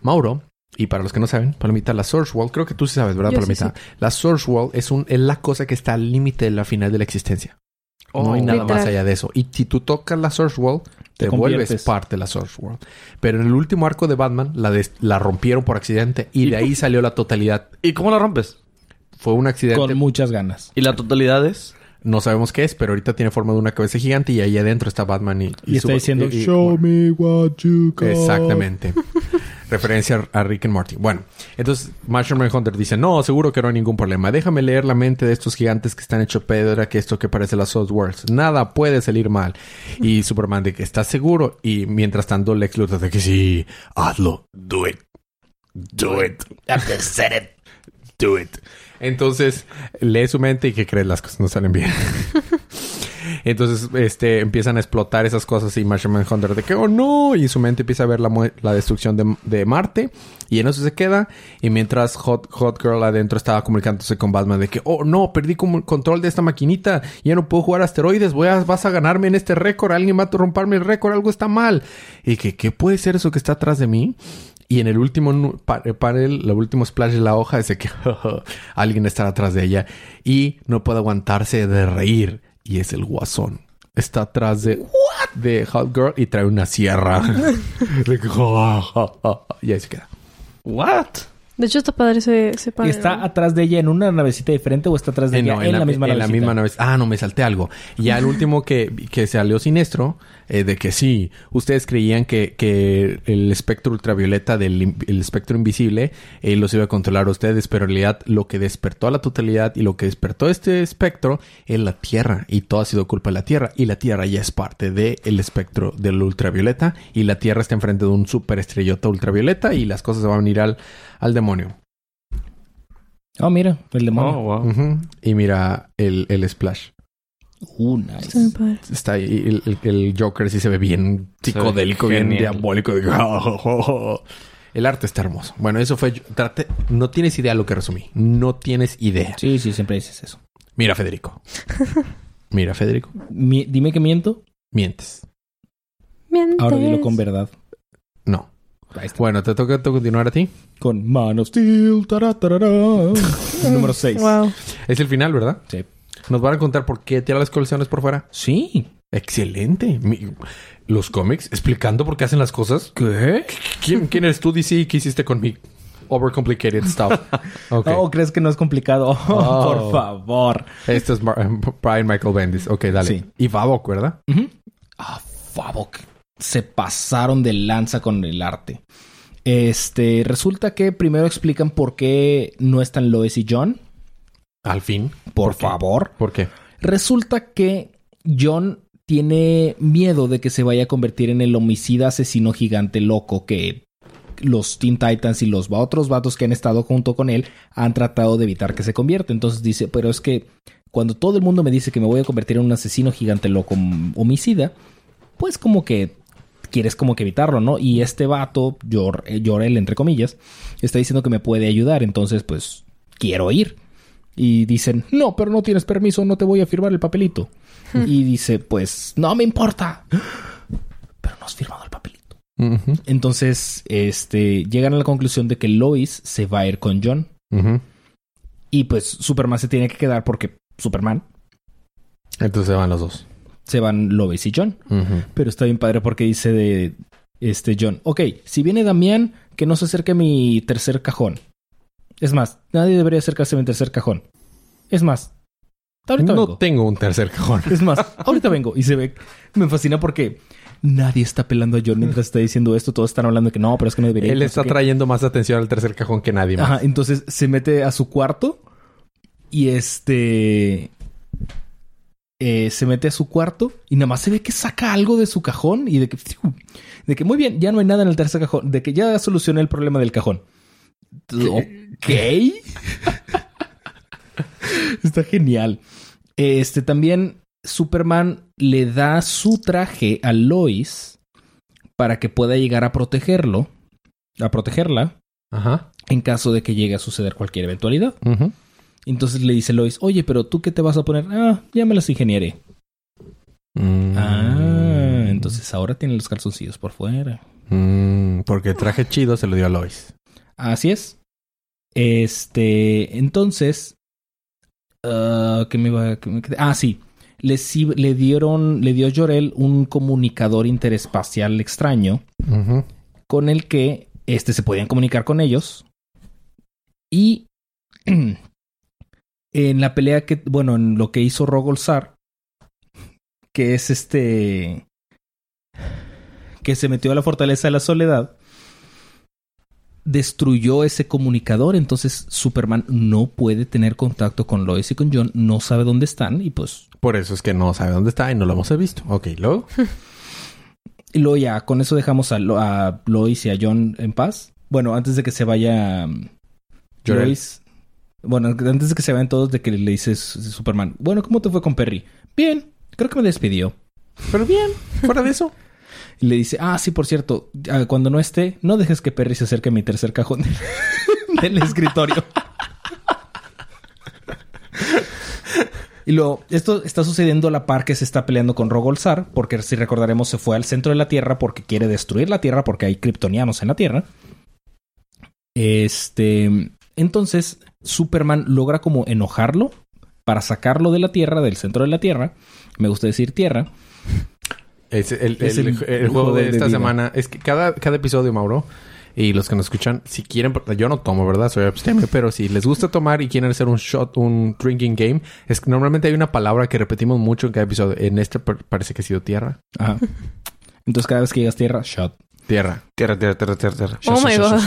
Mauro, y para los que no saben, Palomita, la Source Wall, creo que tú sí sabes, ¿verdad, Yo sí Palomita? La Source Wall es, un, es la cosa que está al límite de la final de la existencia. no hay Oh. nada Literal. más allá de eso. Y si tú tocas la Source Wall, te, Te vuelves parte de la Source World. Pero en el último arco de Batman, la, la rompieron por accidente y de ahí salió la totalidad. ¿Y cómo la rompes? Fue un accidente. Con muchas ganas. ¿Y la totalidad es? No sabemos qué es, pero ahorita tiene forma de una cabeza gigante y ahí adentro está Batman y... Y, está su- diciendo, y- y- show me what you got. Exactamente. [laughs] Referencia a Rick and Morty. Bueno, entonces Martian Hunter dice, no, seguro que no hay ningún problema. Déjame leer la mente de estos gigantes que están hechos pedra, que esto que parece las Worlds. Nada puede salir mal. Y Superman de que está seguro. Y mientras tanto Lex Luthor de que sí, hazlo. Do it. Do it. I've said it. Do it. Entonces lee su mente y que crees las cosas no salen bien. [laughs] Entonces, este, empiezan a explotar esas cosas y Martian Manhunter de que, oh no, y su mente empieza a ver la, la destrucción de, de Marte y en eso se queda. Y mientras Hot, Hot Girl adentro estaba comunicándose con Batman de que, oh no, perdí como control de esta maquinita, ya no puedo jugar asteroides, voy a, vas a ganarme en este récord, alguien va a romperme el récord, algo está mal. Y que, ¿qué puede ser eso que está atrás de mí? Y en el último eh, panel, el último splash de la hoja dice que [laughs] alguien está atrás de ella y no puede aguantarse de reír. Y es el guasón. Está atrás de, de Hot Girl y trae una sierra. [laughs] [laughs] De y ahí se queda. ¿What? De hecho, está padre ese, ese ¿Y panel. está ¿no? atrás de ella en una navecita diferente o está atrás de Eh, ella no, en, la, misma en la navecita? misma nave. Ah, no, me salté algo. Y ya el último que, que salió siniestro, eh, de que sí, ustedes creían que, que el espectro ultravioleta del el espectro invisible eh, los iba a controlar a ustedes, pero en realidad lo que despertó a la totalidad y lo que despertó este espectro es la Tierra. Y todo ha sido culpa de la Tierra. Y la Tierra ya es parte del espectro del ultravioleta. Y la Tierra está enfrente de un superestrellota ultravioleta y las cosas se van a ir al, al demonio. Oh, mira, el demonio. Oh, wow. Y mira el, el splash. Uh, Está nice. Está ahí. El, el- el Joker sí se ve bien psicodélico, bien diabólico. [laughs] El arte está hermoso. Bueno, eso fue. traté- no tienes idea lo que resumí. No tienes idea. Sí, sí, siempre dices eso. Mira, Federico. [laughs] Mira, Federico. Mi- dime que miento. Mientes. Mientes. Ahora dilo con verdad. No. Bueno, te toca continuar a ti. Con Man of Steel. tará, tarará. [laughs] Número 6. Wow. Es el final, ¿verdad? Sí. Nos van a contar por qué tira las colecciones por fuera. Sí. Excelente. Mi- los cómics explicando por qué hacen las cosas. ¿Qué? ¿Quién, quién eres tú, DC? ¿Qué hiciste con mi overcomplicated stuff? [laughs] Ok. Oh, ¿crees que no es complicado? [laughs] Oh. Por favor. Este es Mar- Brian Michael Bendis. Ok, dale. Sí. Y Babok, ¿verdad? Ah, Favok. Se pasaron de lanza con el arte. Este, resulta que primero explican por qué no están Lois y John. Al fin. Por, favor. ¿Por qué? Resulta que John tiene miedo de que se vaya a convertir en el homicida asesino gigante loco que los Teen Titans y los otros vatos que han estado junto con él han tratado de evitar que se convierta. Entonces dice, pero es que cuando todo el mundo me dice que me voy a convertir en un asesino gigante loco mm, homicida, pues como que quieres como que evitarlo, ¿no? Y este vato, Yor, eh, Jorel, entre comillas, está diciendo que me puede ayudar, entonces pues quiero ir. Y dicen, no, pero no tienes permiso, no te voy a firmar el papelito. y dice, pues no me importa. Pero no has firmado el papelito. Entonces, este, llegan a la conclusión de que Lois se va a ir con John. Y pues Superman se tiene que quedar porque Superman Entonces se van los dos. Se van Lois y John. Pero está bien padre porque dice de este John, ok, si viene Damián, que no se acerque a mi tercer cajón. Es más, nadie debería acercarse a mi tercer cajón. Es más, ahorita No vengo. tengo un tercer cajón. Es más, [laughs] ahorita vengo. Y se ve, me fascina porque nadie está pelando a John mientras está diciendo esto. Todos están hablando de que no, pero es que no debería. Él no está qué. trayendo más atención al tercer cajón que nadie más. Ajá, entonces se mete a su cuarto y este eh, se mete a su cuarto y nada más se ve que saca algo de su cajón y de que de que muy bien, ya no hay nada en el tercer cajón, de que ya solucioné el problema del cajón. Ok. [laughs] Está genial. Este también Superman le da su traje a Lois para que pueda llegar a protegerlo, a protegerla Ajá. en caso de que llegue a suceder cualquier eventualidad. Ujú. Entonces le dice Lois, oye, pero tú qué te vas a poner? Ah, ya me las ingeniaré. Mm. Ah, entonces ahora tiene los calzoncillos por fuera. Mm, porque el traje chido se lo dio a Lois. Así es. Este, entonces, ah, ¿qué me iba? qué me? Ah, sí. Le, dieron, le dio Jorel un comunicador interespacial extraño con el que este se podían comunicar con ellos. Y [clears throat] [clears throat] en la pelea que, bueno, en lo que hizo Rogolzar, que es este que se metió a la fortaleza de la soledad, destruyó ese comunicador, entonces Superman no puede tener contacto con Lois y con John, no sabe dónde están y pues Por eso es que no sabe dónde está y no lo hemos visto. Ok, luego. [laughs] y luego ya con eso dejamos a, Lo- a Lois y a John en paz. Bueno, antes de que se vaya um. Lois. Bueno, antes de que se vayan todos, de que le dices Superman, bueno, ¿cómo te fue con Perry? Bien, creo que me despidió. Pero bien, fuera de eso. Y le dice, ah, sí, por cierto, cuando no esté, no dejes que Perry se acerque a mi tercer cajón [laughs] del escritorio. y luego, esto está sucediendo a la par que se está peleando con Rogolzar, porque si recordaremos se fue al centro de la Tierra porque quiere destruir la Tierra, porque hay kryptonianos en la Tierra. Este, entonces, Superman logra como enojarlo para sacarlo de la Tierra, del centro de la Tierra. Me gusta decir Tierra. Es el, Es el- el- el el juego juego de de esta vida. semana. Es que cada, cada episodio, Mauro, y los que nos escuchan, si quieren, yo no tomo, ¿verdad? Soy abstemio, pero si les gusta tomar y quieren hacer un shot, un drinking game, es que normalmente hay una palabra que repetimos mucho en cada episodio. En este par- parece que ha sido tierra. Ajá. Entonces, cada vez que llegas Tierra, shot. Tierra. Tierra, tierra, tierra, tierra, tierra. Oh my god.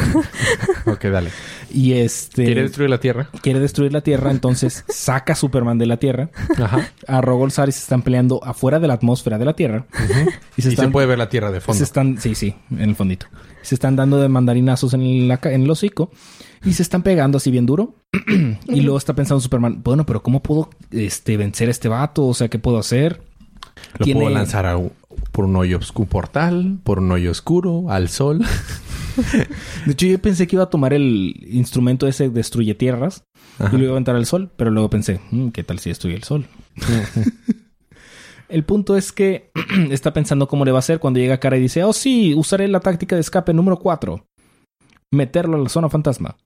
[laughs] Ok, dale. Y este ¿Quiere destruir la tierra? quiere destruir la Tierra, entonces [laughs] saca a Superman de la Tierra. Ajá. A Rogolzar y se están peleando afuera de la atmósfera de la Tierra. Y Y se se están, puede ver la tierra de fondo. se están, sí, sí, en el fondito. Se están dando de mandarinazos en, la ca- en el hocico y se están pegando así bien duro. [clears throat] y luego está pensando Superman, bueno, pero ¿cómo puedo este, vencer a este vato? O sea, ¿qué puedo hacer? Lo tiene- puedo lanzar a un- por un hoyo oscuro portal, por un hoyo oscuro, al sol. De hecho, yo pensé que iba a tomar el instrumento ese destruye tierras Ajá. y lo iba a aventar al sol, pero luego pensé, "Mm, ¿qué tal si destruye el sol? El punto es que [clears throat] está pensando cómo le va a hacer cuando llega Cara y dice, oh sí, usaré la táctica de escape número 4. Meterlo a la zona fantasma.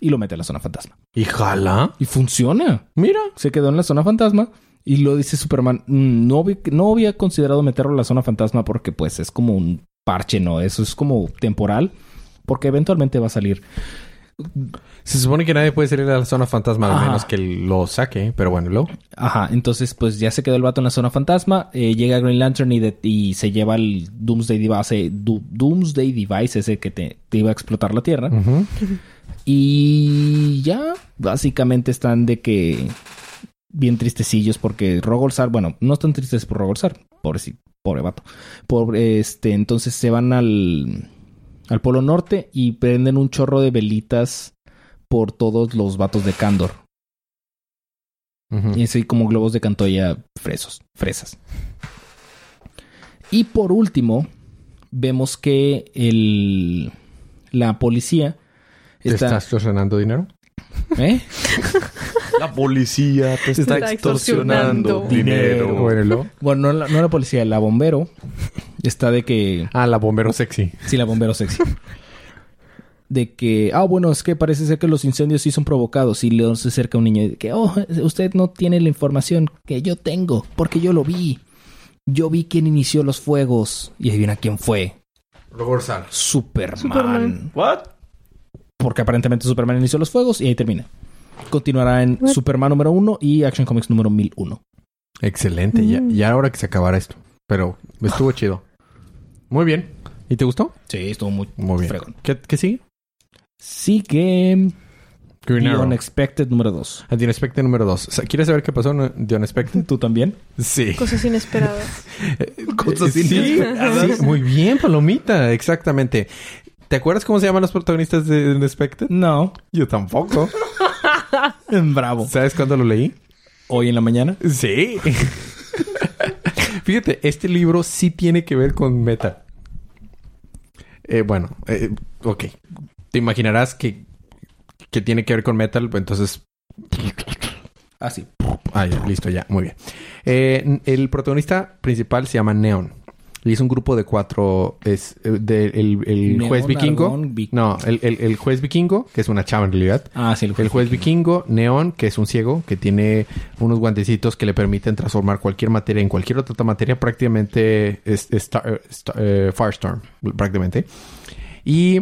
Y lo mete a la zona fantasma. Y jala. Y funciona. Mira. Se quedó en la zona fantasma. Y lo dice Superman, "Mm, no, no había considerado meterlo a la zona fantasma porque pues es como un parche, ¿no? Eso es como temporal. Porque eventualmente va a salir. Se supone que nadie puede salir a la zona fantasma a menos que lo saque, pero bueno, luego. Ajá, entonces pues ya se quedó el vato en la zona fantasma. eh, llega Green Lantern y, de- y se lleva el Doomsday Device, Doomsday Device ese que te, te iba a explotar la Tierra. Y ya básicamente están de que bien tristecillos porque Rogolzar, bueno, no están tristes por Rogolzar, pobre, sí, pobre vato. Por este, entonces se van al al Polo Norte y prenden un chorro de velitas por todos los vatos de Candor. Ujú. Y así como globos de cantoya fresos, fresas. Y por último, vemos que el la policía ¿Te está, estás extorsionando dinero? ¿eh? [laughs] La policía te está está extorsionando extorsionando. dinero. Bueno, no la, no la policía, la bombero está de que Ah, la bombero sexy. sí la bombero sexy. de que, ah, bueno, es que parece ser que los incendios sí son provocados. Y luego se acerca un niño y de que, oh, usted no tiene la información que yo tengo, porque yo lo vi. Yo vi quién inició los fuegos. Y adivina quién fue. Roborzal. Superman. Superman. ¿What? Porque aparentemente Superman inició los fuegos y ahí termina. Continuará en What? Superman número 1 y Action Comics número 1001. Excelente. Ya, Mm. ya ahora que se acabara esto. Pero estuvo chido. Muy bien. ¿Y te gustó? Sí, estuvo muy, Muy bien. fregón. ¿Qué, qué sigue? Sigue Green The Arrow. Unexpected número 2. The Unexpected número 2. ¿Quieres saber qué pasó en The Unexpected? ¿Tú también? Sí. Cosas inesperadas. [laughs] Cosas sí, inesperadas. sí, muy bien, Palomita. Exactamente. ¿Te acuerdas cómo se llaman los protagonistas de The Unexpected? No. Yo tampoco. [laughs] [laughs] Bravo. ¿Sabes cuándo lo leí? Hoy en la mañana. Sí. [laughs] Fíjate, este libro sí tiene que ver con metal. Eh, bueno, eh, ok. Te imaginarás que, que tiene que ver con metal, pues entonces... [laughs] Ah, sí. Ah, ya, listo, ya, muy bien. Eh, el protagonista principal se llama Neon. Y es un grupo de cuatro... Es eh, de- el, el juez vikingo. Argón, vi- No, el, el- el juez vikingo, que es una chava en realidad. Ah, sí. El juez vikingo, Neon, que es un ciego, que tiene unos guantecitos que le permiten transformar cualquier materia en cualquier otra materia, prácticamente es, es Star- Star- eh, Firestorm, prácticamente. Y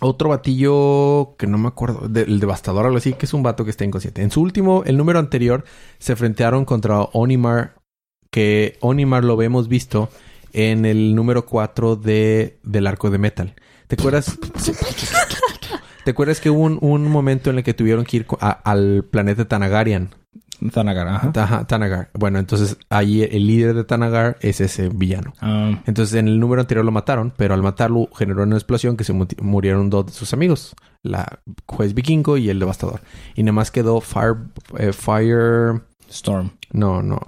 otro batillo que no me acuerdo, de- el devastador, algo así, que es un vato que está inconsciente. En su último, el número anterior, se enfrentaron contra Onimar, que Onimar lo hemos visto en el número 4 de, del arco de metal. ¿Te acuerdas? ¿Te acuerdas que hubo un, un momento en el que tuvieron que ir a- al planeta Tanagarian? Thanagar, ajá. Tanagar. Bueno, entonces ahí el líder de Tanagar es ese villano. Ah, Entonces en el número anterior lo mataron, pero al matarlo generó una explosión que se mu- murieron dos de sus amigos, la juez vikingo y el devastador. Y nada más quedó Fire, eh, Fire, Storm. no, no,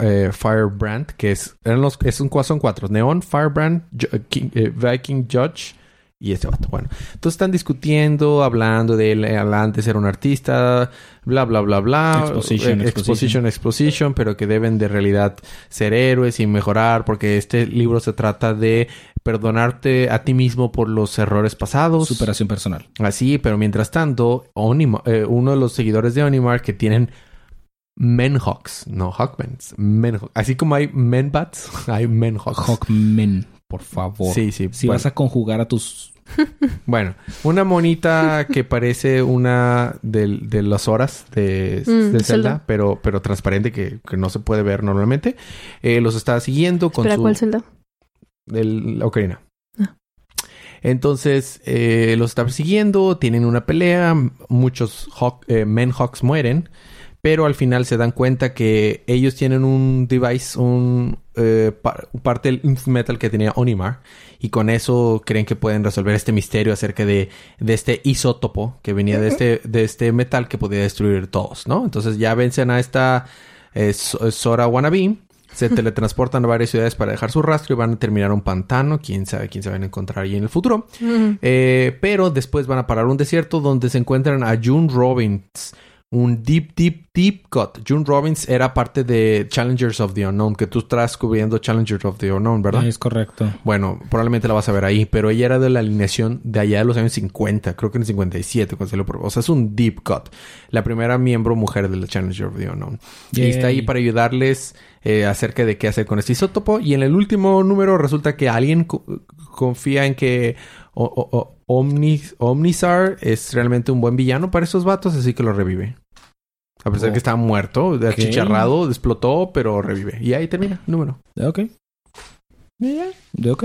eh, Firebrand, que es, eran los, es un, son cuatro, Neon, Firebrand, eh, King- eh, Viking Judge y este vato. Bueno, entonces están discutiendo, hablando de él, antes era un artista, bla, bla, bla, bla. Exposition, Eh, exposition. exposition, exposition, pero que deben de realidad ser héroes y mejorar, porque este libro se trata de perdonarte a ti mismo por los errores pasados. Superación personal. Así, pero mientras tanto, Onima- eh, uno de los seguidores de Onimar que tienen Menhawks, no Hawkmans, Menhawks. Así como hay Menbats, [laughs] hay Menhawks. Hawkmen, por favor. Sí, sí. Si bueno, vas a conjugar a tus... [laughs] bueno, una monita que parece una de, de las horas de, Mm, de Zelda, Zelda. pero, pero transparente que, que no se puede ver normalmente. Eh, los está siguiendo con Espera, su... ¿cuál Zelda? del la Ocarina. Ah. Entonces eh, los está persiguiendo, tienen una pelea, muchos Hawk, eh, Menhawks mueren, pero al final se dan cuenta que ellos tienen un device, un eh, par- parte del Inf Metal que tenía Onimar, y con eso creen que pueden resolver este misterio acerca de, de este isótopo que venía de este, de este metal que podía destruir todos, ¿no? Entonces ya vencen a esta eh, So- Sora Wannabe. Se teletransportan a varias ciudades para dejar su rastro y van a terminar un pantano. Quién sabe quién se van a encontrar ahí en el futuro. Mm. Eh, pero después van a parar un desierto donde se encuentran a June Robbins. Un deep, deep, deep cut. June Robbins era parte de Challengers of the Unknown, que tú estás cubriendo Challengers of the Unknown, ¿verdad? Es correcto. Bueno, probablemente la vas a ver ahí, pero ella era de la alineación de allá de los años 50, creo que en el 57 cuando se lo probó. O sea, es un deep cut. La primera miembro mujer de la Challenger of the Unknown. Y está ahí para ayudarles eh, acerca de qué hacer con este isótopo. Y en el último número resulta que alguien co- confía en que o- o- o- Omnis, Omnisar es realmente un buen villano para esos vatos, así que lo revive. A pesar de que estaba muerto, achicharrado, explotó, pero revive. Y ahí termina el número. Ok. ¿De ok?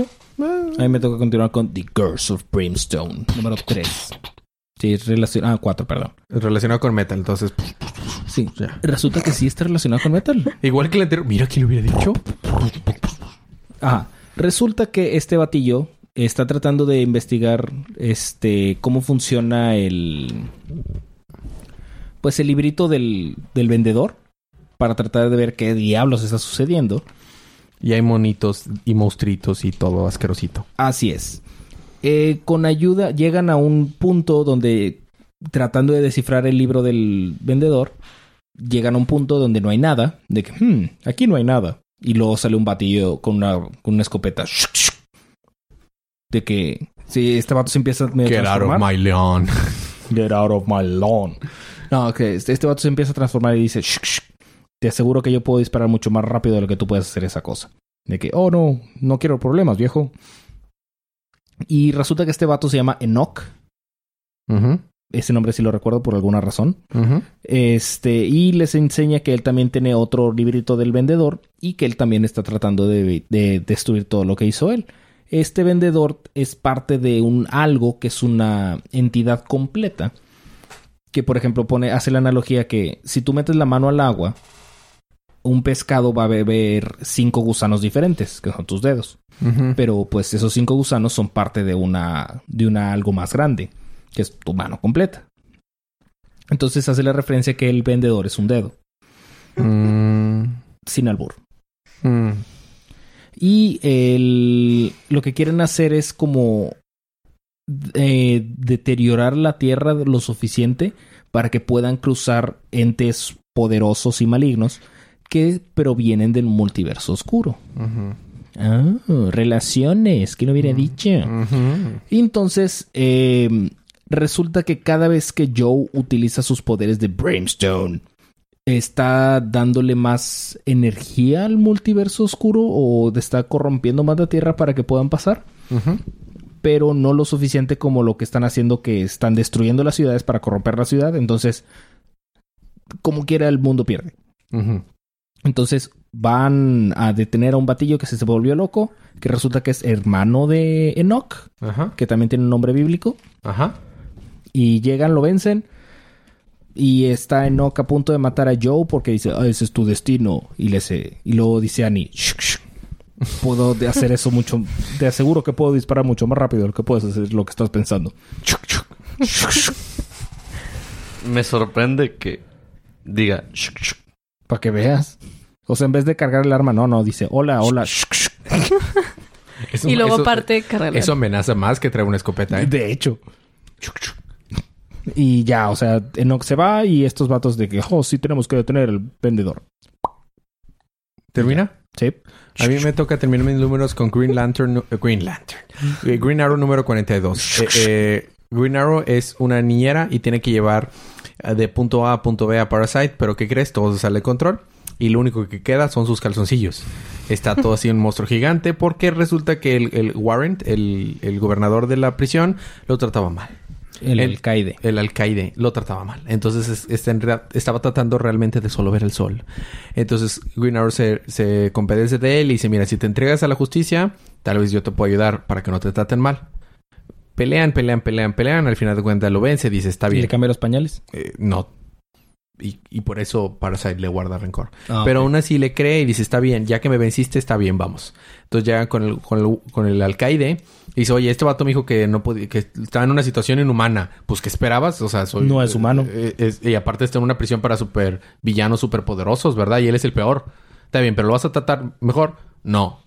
A mí me toca continuar con The Girls of Brimstone, número 3. Sí, relacionado... Ah, 4, perdón. Relacionado con metal, entonces... Sí. Ya. Resulta que sí está relacionado con metal. Igual que el anterior. Mira quién lo hubiera dicho. Ajá. Resulta que este batillo está tratando de investigar este cómo funciona el pues el librito del, del vendedor para tratar de ver qué diablos está sucediendo. Y hay monitos y monstruitos y todo asquerosito. Así es. Eh, con ayuda llegan a un punto donde tratando de descifrar el libro del vendedor llegan a un punto donde no hay nada, de que "Hmm, aquí no hay nada y luego sale un batillo con una con una escopeta de que Sí, este vato se empieza a medio Get out of my lawn. [laughs] Get out of my lawn. No, que este, este vato se empieza a transformar y dice, "Shh, shh, te aseguro que yo puedo disparar mucho más rápido de lo que tú puedes hacer esa cosa. De que, oh no, no quiero problemas, viejo. Y resulta que este vato se llama Enoch. Ujú, Ese nombre sí lo recuerdo por alguna razón. Este, y les enseña que él también tiene otro librito del vendedor y que él también está tratando de, de destruir todo lo que hizo él. Este vendedor es parte de un algo que es una entidad completa. Que, por ejemplo, pone, hace la analogía que si tú metes la mano al agua, un pescado va a beber cinco gusanos diferentes, que son tus dedos. Pero pues esos cinco gusanos son parte de una, de una algo más grande, que es tu mano completa. Entonces hace la referencia que el vendedor es un dedo, Mm, sin albur. mm. Y el, lo que quieren hacer es como eh, deteriorar la Tierra lo suficiente para que puedan cruzar entes poderosos y malignos que provienen del multiverso oscuro. Ah, relaciones, que no hubiera dicho. Ujú. Y entonces eh, resulta que cada vez que Joe utiliza sus poderes de Brimstone, está dándole más energía al multiverso oscuro o está corrompiendo más la Tierra para que puedan pasar, pero no lo suficiente como lo que están haciendo que están destruyendo las ciudades para corromper la ciudad. Entonces, como quiera, el mundo pierde. Entonces van a detener a un batillo que se volvió loco, que resulta que es hermano de Enoch, Ajá. que también tiene un nombre bíblico. Ajá. Y llegan, lo vencen. Y está Enoch a punto de matar a Joe porque dice, "Ah, ese es tu destino. Y, le se- y luego dice Annie, "Shh, shh. puedo de hacer eso mucho. Te aseguro que puedo disparar mucho más rápido de lo que puedes hacer lo que estás pensando. Me sorprende que diga... "Shuk, shuk". Para que veas. O sea, en vez de cargar el arma, no, no, dice, hola, hola. [laughs] Eso- Y luego eso- aparte cargar. Eso amenaza más que traer una escopeta, ¿eh? De hecho. Y ya, o sea, Enoch se va y estos vatos de que, oh, sí tenemos que detener al vendedor. ¿Termina? Sí. A mí me toca terminar mis números con Green Lantern. Green Lantern. Eh, Green Arrow número 42. Eh, eh, Green Arrow es una niñera y tiene que llevar eh, de punto A a punto B a Parasite. Pero ¿qué crees? Todo se sale de control. Y lo único que queda son sus calzoncillos. Está todo así un monstruo gigante porque resulta que el, el Warrant, el, el gobernador de la prisión, lo trataba mal. El, El- alcaide. El alcaide lo trataba mal. Entonces es- en estaba tratando realmente de solo ver el sol. Entonces Green Arrow se, se compadece de él y dice, mira, si te entregas a la justicia, tal vez yo te puedo ayudar para que no te traten mal. Pelean, pelean, pelean, pelean. Al final de cuentas lo vence, dice, está ¿Y le bien. cambia los pañales? Eh, no. Y, y por eso Parasite le guarda rencor. Ah, Pero aún así le cree y dice, está bien, ya que me venciste, está bien, vamos. Entonces llega con el, con el, con el alcaide dice, oye, este vato me dijo que no podía, que estaba en una situación inhumana. Pues, ¿qué esperabas? O sea, soy... No es humano. eh, es- y aparte está en una prisión para super villanos super poderosos, ¿verdad? Y él es el peor. Está bien, pero ¿lo vas a tratar mejor? No.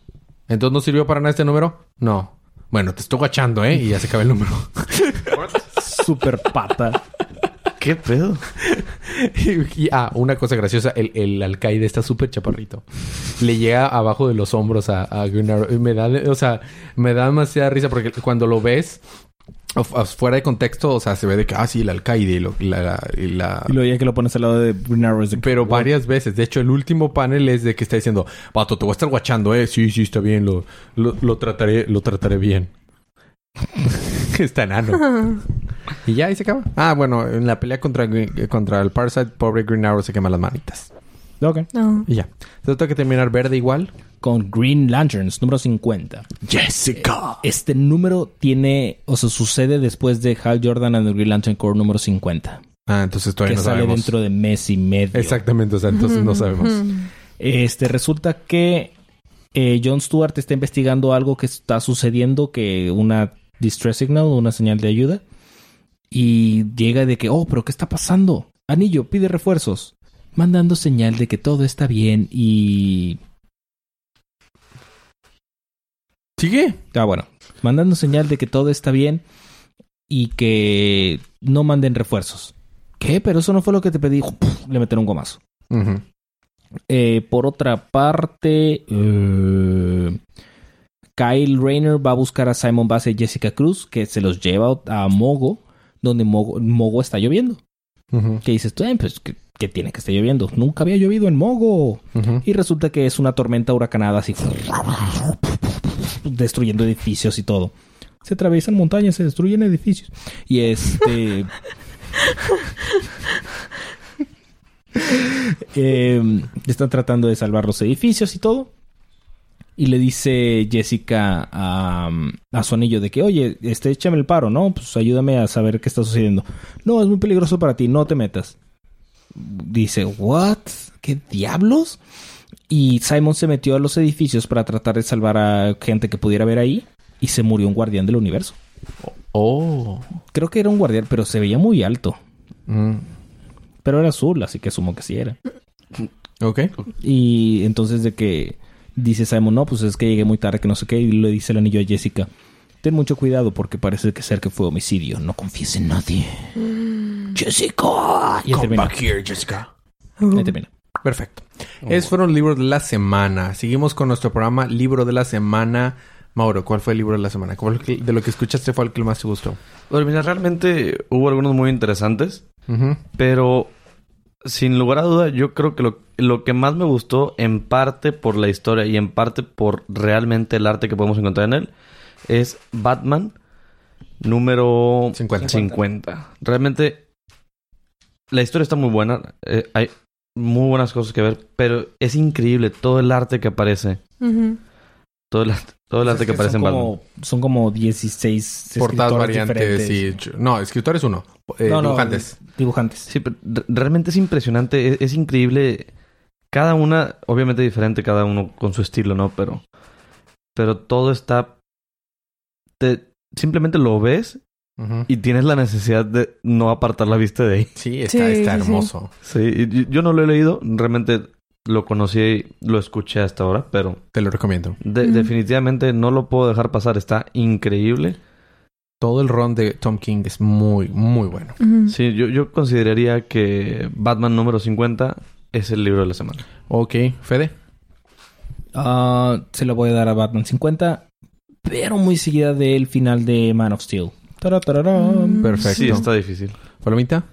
¿Entonces no sirvió para nada este número? No. Bueno, te estoy guachando, ¿eh? Y ya se acaba el número. [laughs] Super pata. ¿Qué pedo? [laughs] y, ah, una cosa graciosa, el, el alcaide está súper chaparrito. Le llega abajo de los hombros a, a Green Arrow. Y me da, o sea, me da demasiada risa porque cuando lo ves of- of- fuera de contexto, o sea, se ve de que, ah, sí, el alcaide y, lo- y la, y la- Y luego ya que lo pones al lado de Green Arrow es de que, Pero varias veces. De hecho, el último panel es de que está diciendo, Pato, te voy a estar guachando, eh. Sí, sí, está bien. Lo, lo, lo trataré, lo trataré bien. [laughs] está enano. [laughs] Y ya ahí se acaba. Ah, bueno, en la pelea contra, contra el Parasite, pobre Green Arrow se quema las manitas. Ok. No. Y ya. Se trata que terminar verde igual. Con Green Lanterns, número 50. Jessica. Este número tiene, o sea, sucede después de Hal Jordan and the Green Lantern Corps número 50. Ah, entonces todavía que no sale sabemos. dentro de mes y medio. Exactamente, o sea, entonces no sabemos. Este, resulta que eh, Jon Stewart está investigando algo que está sucediendo, que una distress signal, una señal de ayuda. Y llega de que, oh, pero ¿qué está pasando? Anillo, pide refuerzos. Mandando señal de que todo está bien y... ¿Sigue? Ah, bueno. Mandando señal de que todo está bien y que no manden refuerzos. ¿Qué? Pero eso no fue lo que te pedí. Le meten un gomazo. Eh, por otra parte, eh, Kyle Rayner va a buscar a Simon Bass y Jessica Cruz, que se los lleva a Mogo, donde Mogo, Mogo está lloviendo. Ujú, Que dices tú, "Eh, pues que, que tiene que estar lloviendo. Nunca había llovido en Mogo. Y resulta que es una tormenta huracanada así destruyendo edificios y todo. Se atraviesan montañas, se destruyen edificios. Y este [laughs] eh, están tratando de salvar los edificios y todo. Y le dice Jessica a, a su anillo de que, oye, este, échame el paro, ¿no? Pues ayúdame a saber qué está sucediendo. No, es muy peligroso para ti, no te metas. Dice, ¿what? ¿Qué diablos? Y Simon se metió a los edificios para tratar de salvar a gente que pudiera ver ahí. Y se murió un guardián del universo. Oh. Creo que era un guardián, pero se veía muy alto. Mm, Pero era azul, así que asumo que sí era. Ok. Y entonces de que dice Simon, no, pues es que llegué muy tarde, que no sé qué, y le dice el anillo a Jessica, ten mucho cuidado porque parece que ser que fue homicidio, no confíes en nadie. Jessica. Y ahí termina. here, Jessica. Ahí termina. Perfecto. Esos fueron los libros de la semana. Seguimos con nuestro programa Libro de la Semana. Mauro, ¿cuál fue el libro de la semana? ¿Cuál de lo que escuchaste fue el que más te gustó? Bueno, mira, realmente hubo algunos muy interesantes, pero sin lugar a duda, yo creo que lo, lo que más me gustó, en parte por la historia y en parte por realmente el arte que podemos encontrar en él, es Batman número 50. 50. Realmente, la historia está muy buena, eh, hay muy buenas cosas que ver, pero es increíble todo el arte que aparece. Todo el, arte- todo el arte que, aparece son en Batman. como, son como 16 Portadas variantes diferentes. y... No, escritores uno. Eh, No, no, dibujantes. Dibujantes. Sí, pero re- realmente es impresionante, es, es increíble. Cada una, obviamente diferente, cada uno con su estilo, ¿no? Pero, pero todo está. Te, simplemente lo ves y tienes la necesidad de no apartar la vista de ahí. Sí, está, Sí, está sí, sí. hermoso. Sí, y yo- no lo he leído, realmente lo conocí, lo escuché hasta ahora, pero Te lo recomiendo. de- definitivamente no lo puedo dejar pasar, está increíble. Todo el ron de Tom King es muy, muy bueno. Sí, yo, yo consideraría que Batman número 50 es el libro de la semana. Ok, Fede. Ah, se lo voy a dar a Batman 50, pero muy seguida del final de Man of Steel. Mm. Perfecto. Sí, está difícil. ¿Palomita?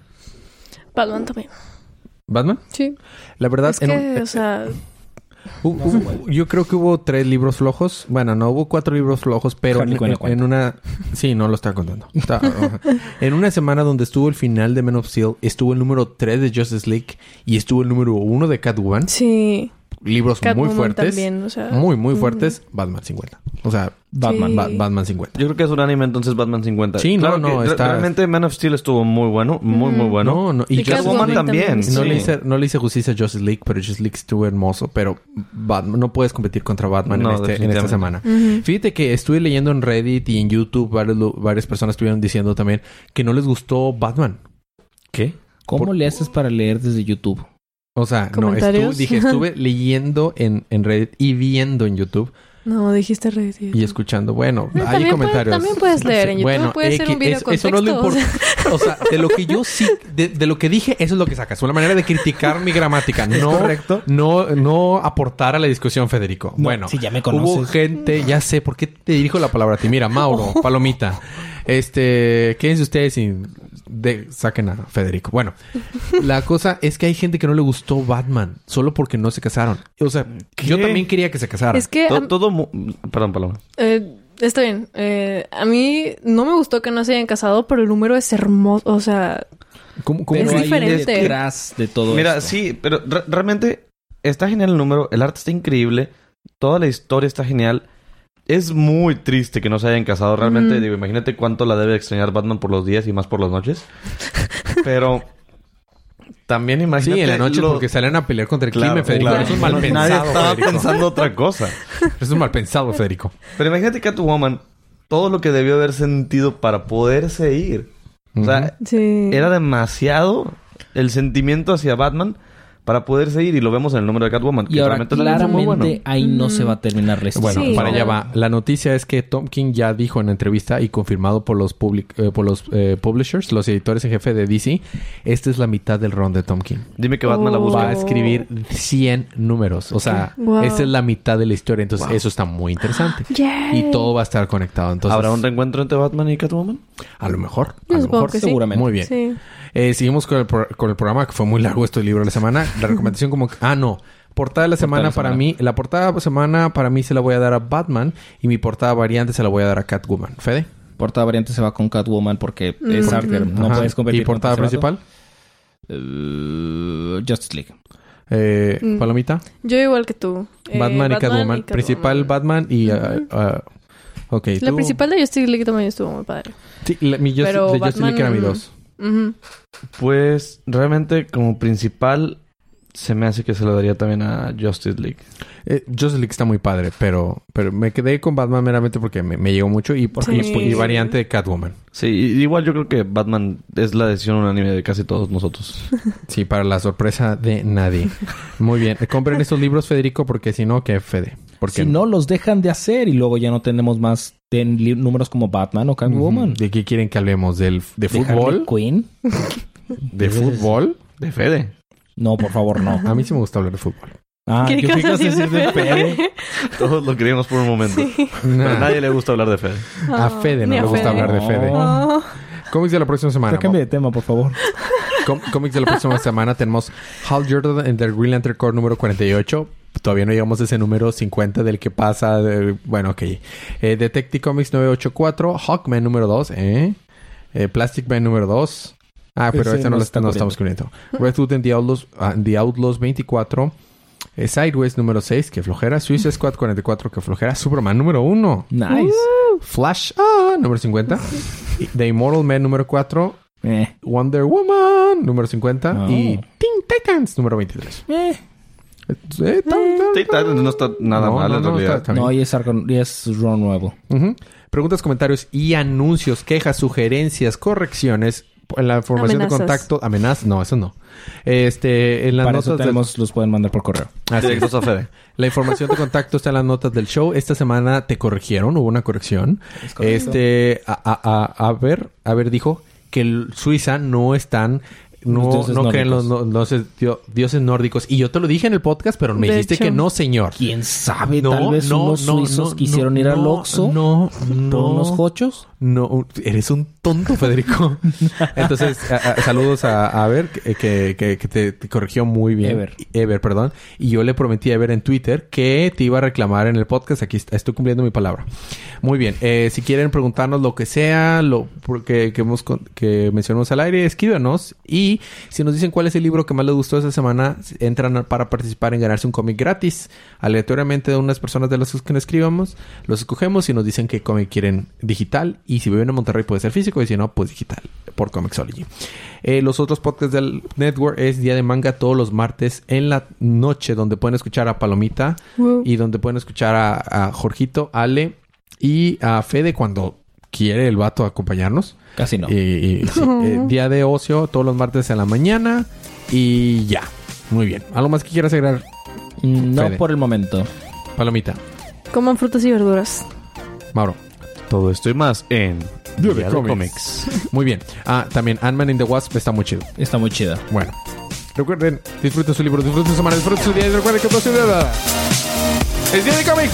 Batman también. ¿Batman? Sí. La verdad, Es que, en un- o sea, Yo creo que hubo tres libros flojos. Bueno, no, hubo cuatro libros flojos, pero en, una... Sí, no lo estaba contando. Está- [laughs] en una semana donde estuvo el final de Men of Steel, estuvo el número 3 de Justice League y estuvo el número 1 de Catwoman. sí. Libros muy fuertes. también, o sea. Muy, muy fuertes. Batman 50. O sea, Batman. Sí. Ba- Batman 50. Yo creo que es un anime entonces Batman 50. Sí, no, Claro no, está- Realmente Man of Steel estuvo muy bueno, muy, muy bueno. No, no. Y Y Justice Catwoman League- también, No, sí. le hice, no le hice justicia a Justice League, pero Justice League estuvo hermoso. Pero Batman, no puedes competir contra Batman No, en, este- en esta semana. Fíjate que estuve leyendo en Reddit y en YouTube, varias personas estuvieron diciendo también que no les gustó Batman. ¿Qué? ¿Cómo Por- le haces para leer desde YouTube? O sea, no, estuve, dije, estuve [laughs] leyendo en, en Reddit y viendo en YouTube No, dijiste Reddit. y escuchando. Bueno, No, hay comentarios. también puedes leer en YouTube, Bueno, puede ser un video es- eso no es lo importante. O sea, de lo que yo [laughs] sí, de, de lo que dije, eso es lo que sacas. Una manera de criticar mi gramática. [laughs] No, correcto? no, no aportar a la discusión, Federico. No, bueno, si ya me hubo conoces. gente, ya sé por qué te dirijo la palabra a ti. Mira, Mauro, Palomita. Este, quédense ustedes y de, saquen a Federico. Bueno, la cosa es que hay gente que no le gustó Batman solo porque no se casaron. O sea, yo también quería que se casaran. Es que. Todo... Perdón, Paloma. eh, está bien. Eh, a mí no me gustó que no se hayan casado, pero el número es hermoso. O sea, ¿Cómo, cómo Es diferente. detrás de todo Mira, esto. sí, pero re- realmente está genial el número, el arte está increíble, toda la historia está genial. Es muy triste que no se hayan casado. Realmente, digo, imagínate cuánto la debe extrañar Batman por los días y más por las noches. Pero también imagínate. Sí, en la noche lo- porque salen a pelear contra el Claro, crimen, Federico. claro. Eso es mal Nadie pensado, estaba Federico. pensando otra cosa. Eso es mal pensado, Federico. Pero imagínate Catwoman, todo lo que debió haber sentido para poderse ir. O sea, sí. era demasiado el sentimiento hacia Batman para poder seguir. Y lo vemos en el número de Catwoman. Y que ahora realmente es muy claramente bueno. ahí no se va a terminar la historia. Bueno, Sí, para allá va. La noticia es que Tom King ya dijo en entrevista y confirmado por los, public- eh, por los eh, publishers, los editores en jefe de DC, esta es la mitad del ron de Tom King. Dime que Batman la Oh. busca. Va a escribir 100 números. O sea, Wow. esta es la mitad de la historia. Entonces, eso está muy interesante. [gasps] Yay. Y todo va a estar conectado. Entonces, ¿Habrá un reencuentro entre Batman y Catwoman? a lo mejor. Yo A lo mejor. que sí. seguramente. Muy bien. Sí. Eh, seguimos con el, pro- con el programa, que fue muy largo este libro de la semana. La recomendación como... que- Ah, no. Portada de la semana de la para semana. mí... La portada de la semana para mí se la voy a dar a Batman. Y mi portada variante se la voy a dar a Catwoman. ¿Fede? Portada variante se va con Catwoman porque es Mm. arte. No Ajá. puedes competir ¿Y portada con principal? Eh, Justice League. Eh, Mm. Palomita. Yo igual que tú. Eh, Batman, y Catwoman. Principal Batman y... ok. La ¿tú? principal de Justice League también estuvo muy padre. Sí, la- mi Pero de Justice League era mi dos. Pues realmente como principal se me hace que se lo daría también a Justice League. Eh, Justice League está muy padre, pero, pero me quedé con Batman meramente porque me, me llegó mucho y, Sí. y, y variante de Catwoman. Sí, y- igual yo creo que Batman es la decisión unánime de casi todos nosotros. [laughs] Sí, para la sorpresa de nadie. Muy bien. Eh, Compren estos libros, Federico, porque si no, que Fede. Porque Si no, los dejan de hacer y luego ya no tenemos más de números como Batman o Catwoman. ¿De qué quieren que hablemos? ¿Del, ¿De ¿De fútbol? Harley Quinn? ¿De [laughs] fútbol? De Fede. No, por favor, no. A mí sí me gusta hablar de fútbol. Ah, ¿Qué yo ibas fui a decir de Fede. Todos lo queríamos por un momento. Pero Nah, a nadie le gusta hablar de Fede. a Fede no le gusta Fede. hablar de Fede. Oh. Cómics de la próxima semana. Ya cambie de tema, por favor. Com- cómics de la próxima semana tenemos Hal Jordan en The Green Lantern Corps número 48. Todavía no llegamos a ese número 50 del que pasa. de- bueno, ok. Eh, Detective Comics 984. Hawkman número 2. ¿eh? Eh, Plastic Man número 2. Ah, pero este no, lo está no estamos cubriendo. Redwood en The Outlaws, ah, The Outlaws 24. Eh, Sideways número 6, que flojera. Suicide Squad 44, que flojera. Superman número 1. Nice. Flash, ah, número 50. Y [laughs] The Immortal Man número 4. Eh. Wonder Woman, número 50. Oh. Y Teen Titans, número 23. Eh. Eh, tan, tan, Sí, tal, no está nada No, mal no, en no, realidad. está- está bien. No, y es, arco- y es Ron nuevo. Preguntas, comentarios y anuncios, quejas, sugerencias, correcciones. En la información de contacto, amenazas, no, eso no. Este, en las Para notas eso tenemos, los pueden mandar por correo. Así es. Directos a Fede. [laughs] La información de contacto está en las notas del show. Esta semana te corrigieron, hubo una corrección. Este, a, a, a, a ver, a ver, dijo que el Suiza no están, Los no, dioses no creen los, dio- dioses nórdicos. Y yo te lo dije en el podcast, pero me De dijiste hecho. que no, señor. ¿Quién sabe? No, Tal vez no, unos no, suizos no, quisieron no, ir al no, Oxxo No, por no. unos hochos. No, eres un tonto, Federico. [laughs] Entonces, a- a- saludos a, Ever, que, que, que- te, te corrigió muy bien. Ever. Ever, perdón. Y yo le prometí a Ever en Twitter que te iba a reclamar en el podcast. Aquí está- estoy cumpliendo mi palabra. Muy bien. Eh, si quieren preguntarnos lo que sea, lo porque, que, hemos, con- que mencionamos al aire, escríbanos. Y si nos dicen cuál es el libro que más les gustó esta semana, entran para participar en ganarse un cómic gratis. Aleatoriamente de unas personas de las que escribamos, los escogemos y nos dicen qué cómic quieren digital. Y si viven en Monterrey puede ser físico y si no, pues digital por Comixology. Eh, los otros podcasts del network es Día de Manga todos los martes en la noche, donde pueden escuchar a Palomita Wow. y donde pueden escuchar a, a Jorgito, Ale y a Fede cuando quiere el vato acompañarnos. Casi no. Y, y- sí, eh, día de ocio todos los martes en la mañana y ya. Muy bien. ¿Algo más que quieras agregar, Mm, no Fede. por el momento. Palomita? Coman frutas y verduras. Mauro. Todo esto y más en Día de Día de Cómics. Cómics. Muy bien. Ah, también Ant-Man in the Wasp está muy chido. Está muy chida. Bueno. Recuerden, disfruten su libro, disfruten su semana, disfruten su día y recuerden que todo es día. Es día de cómics.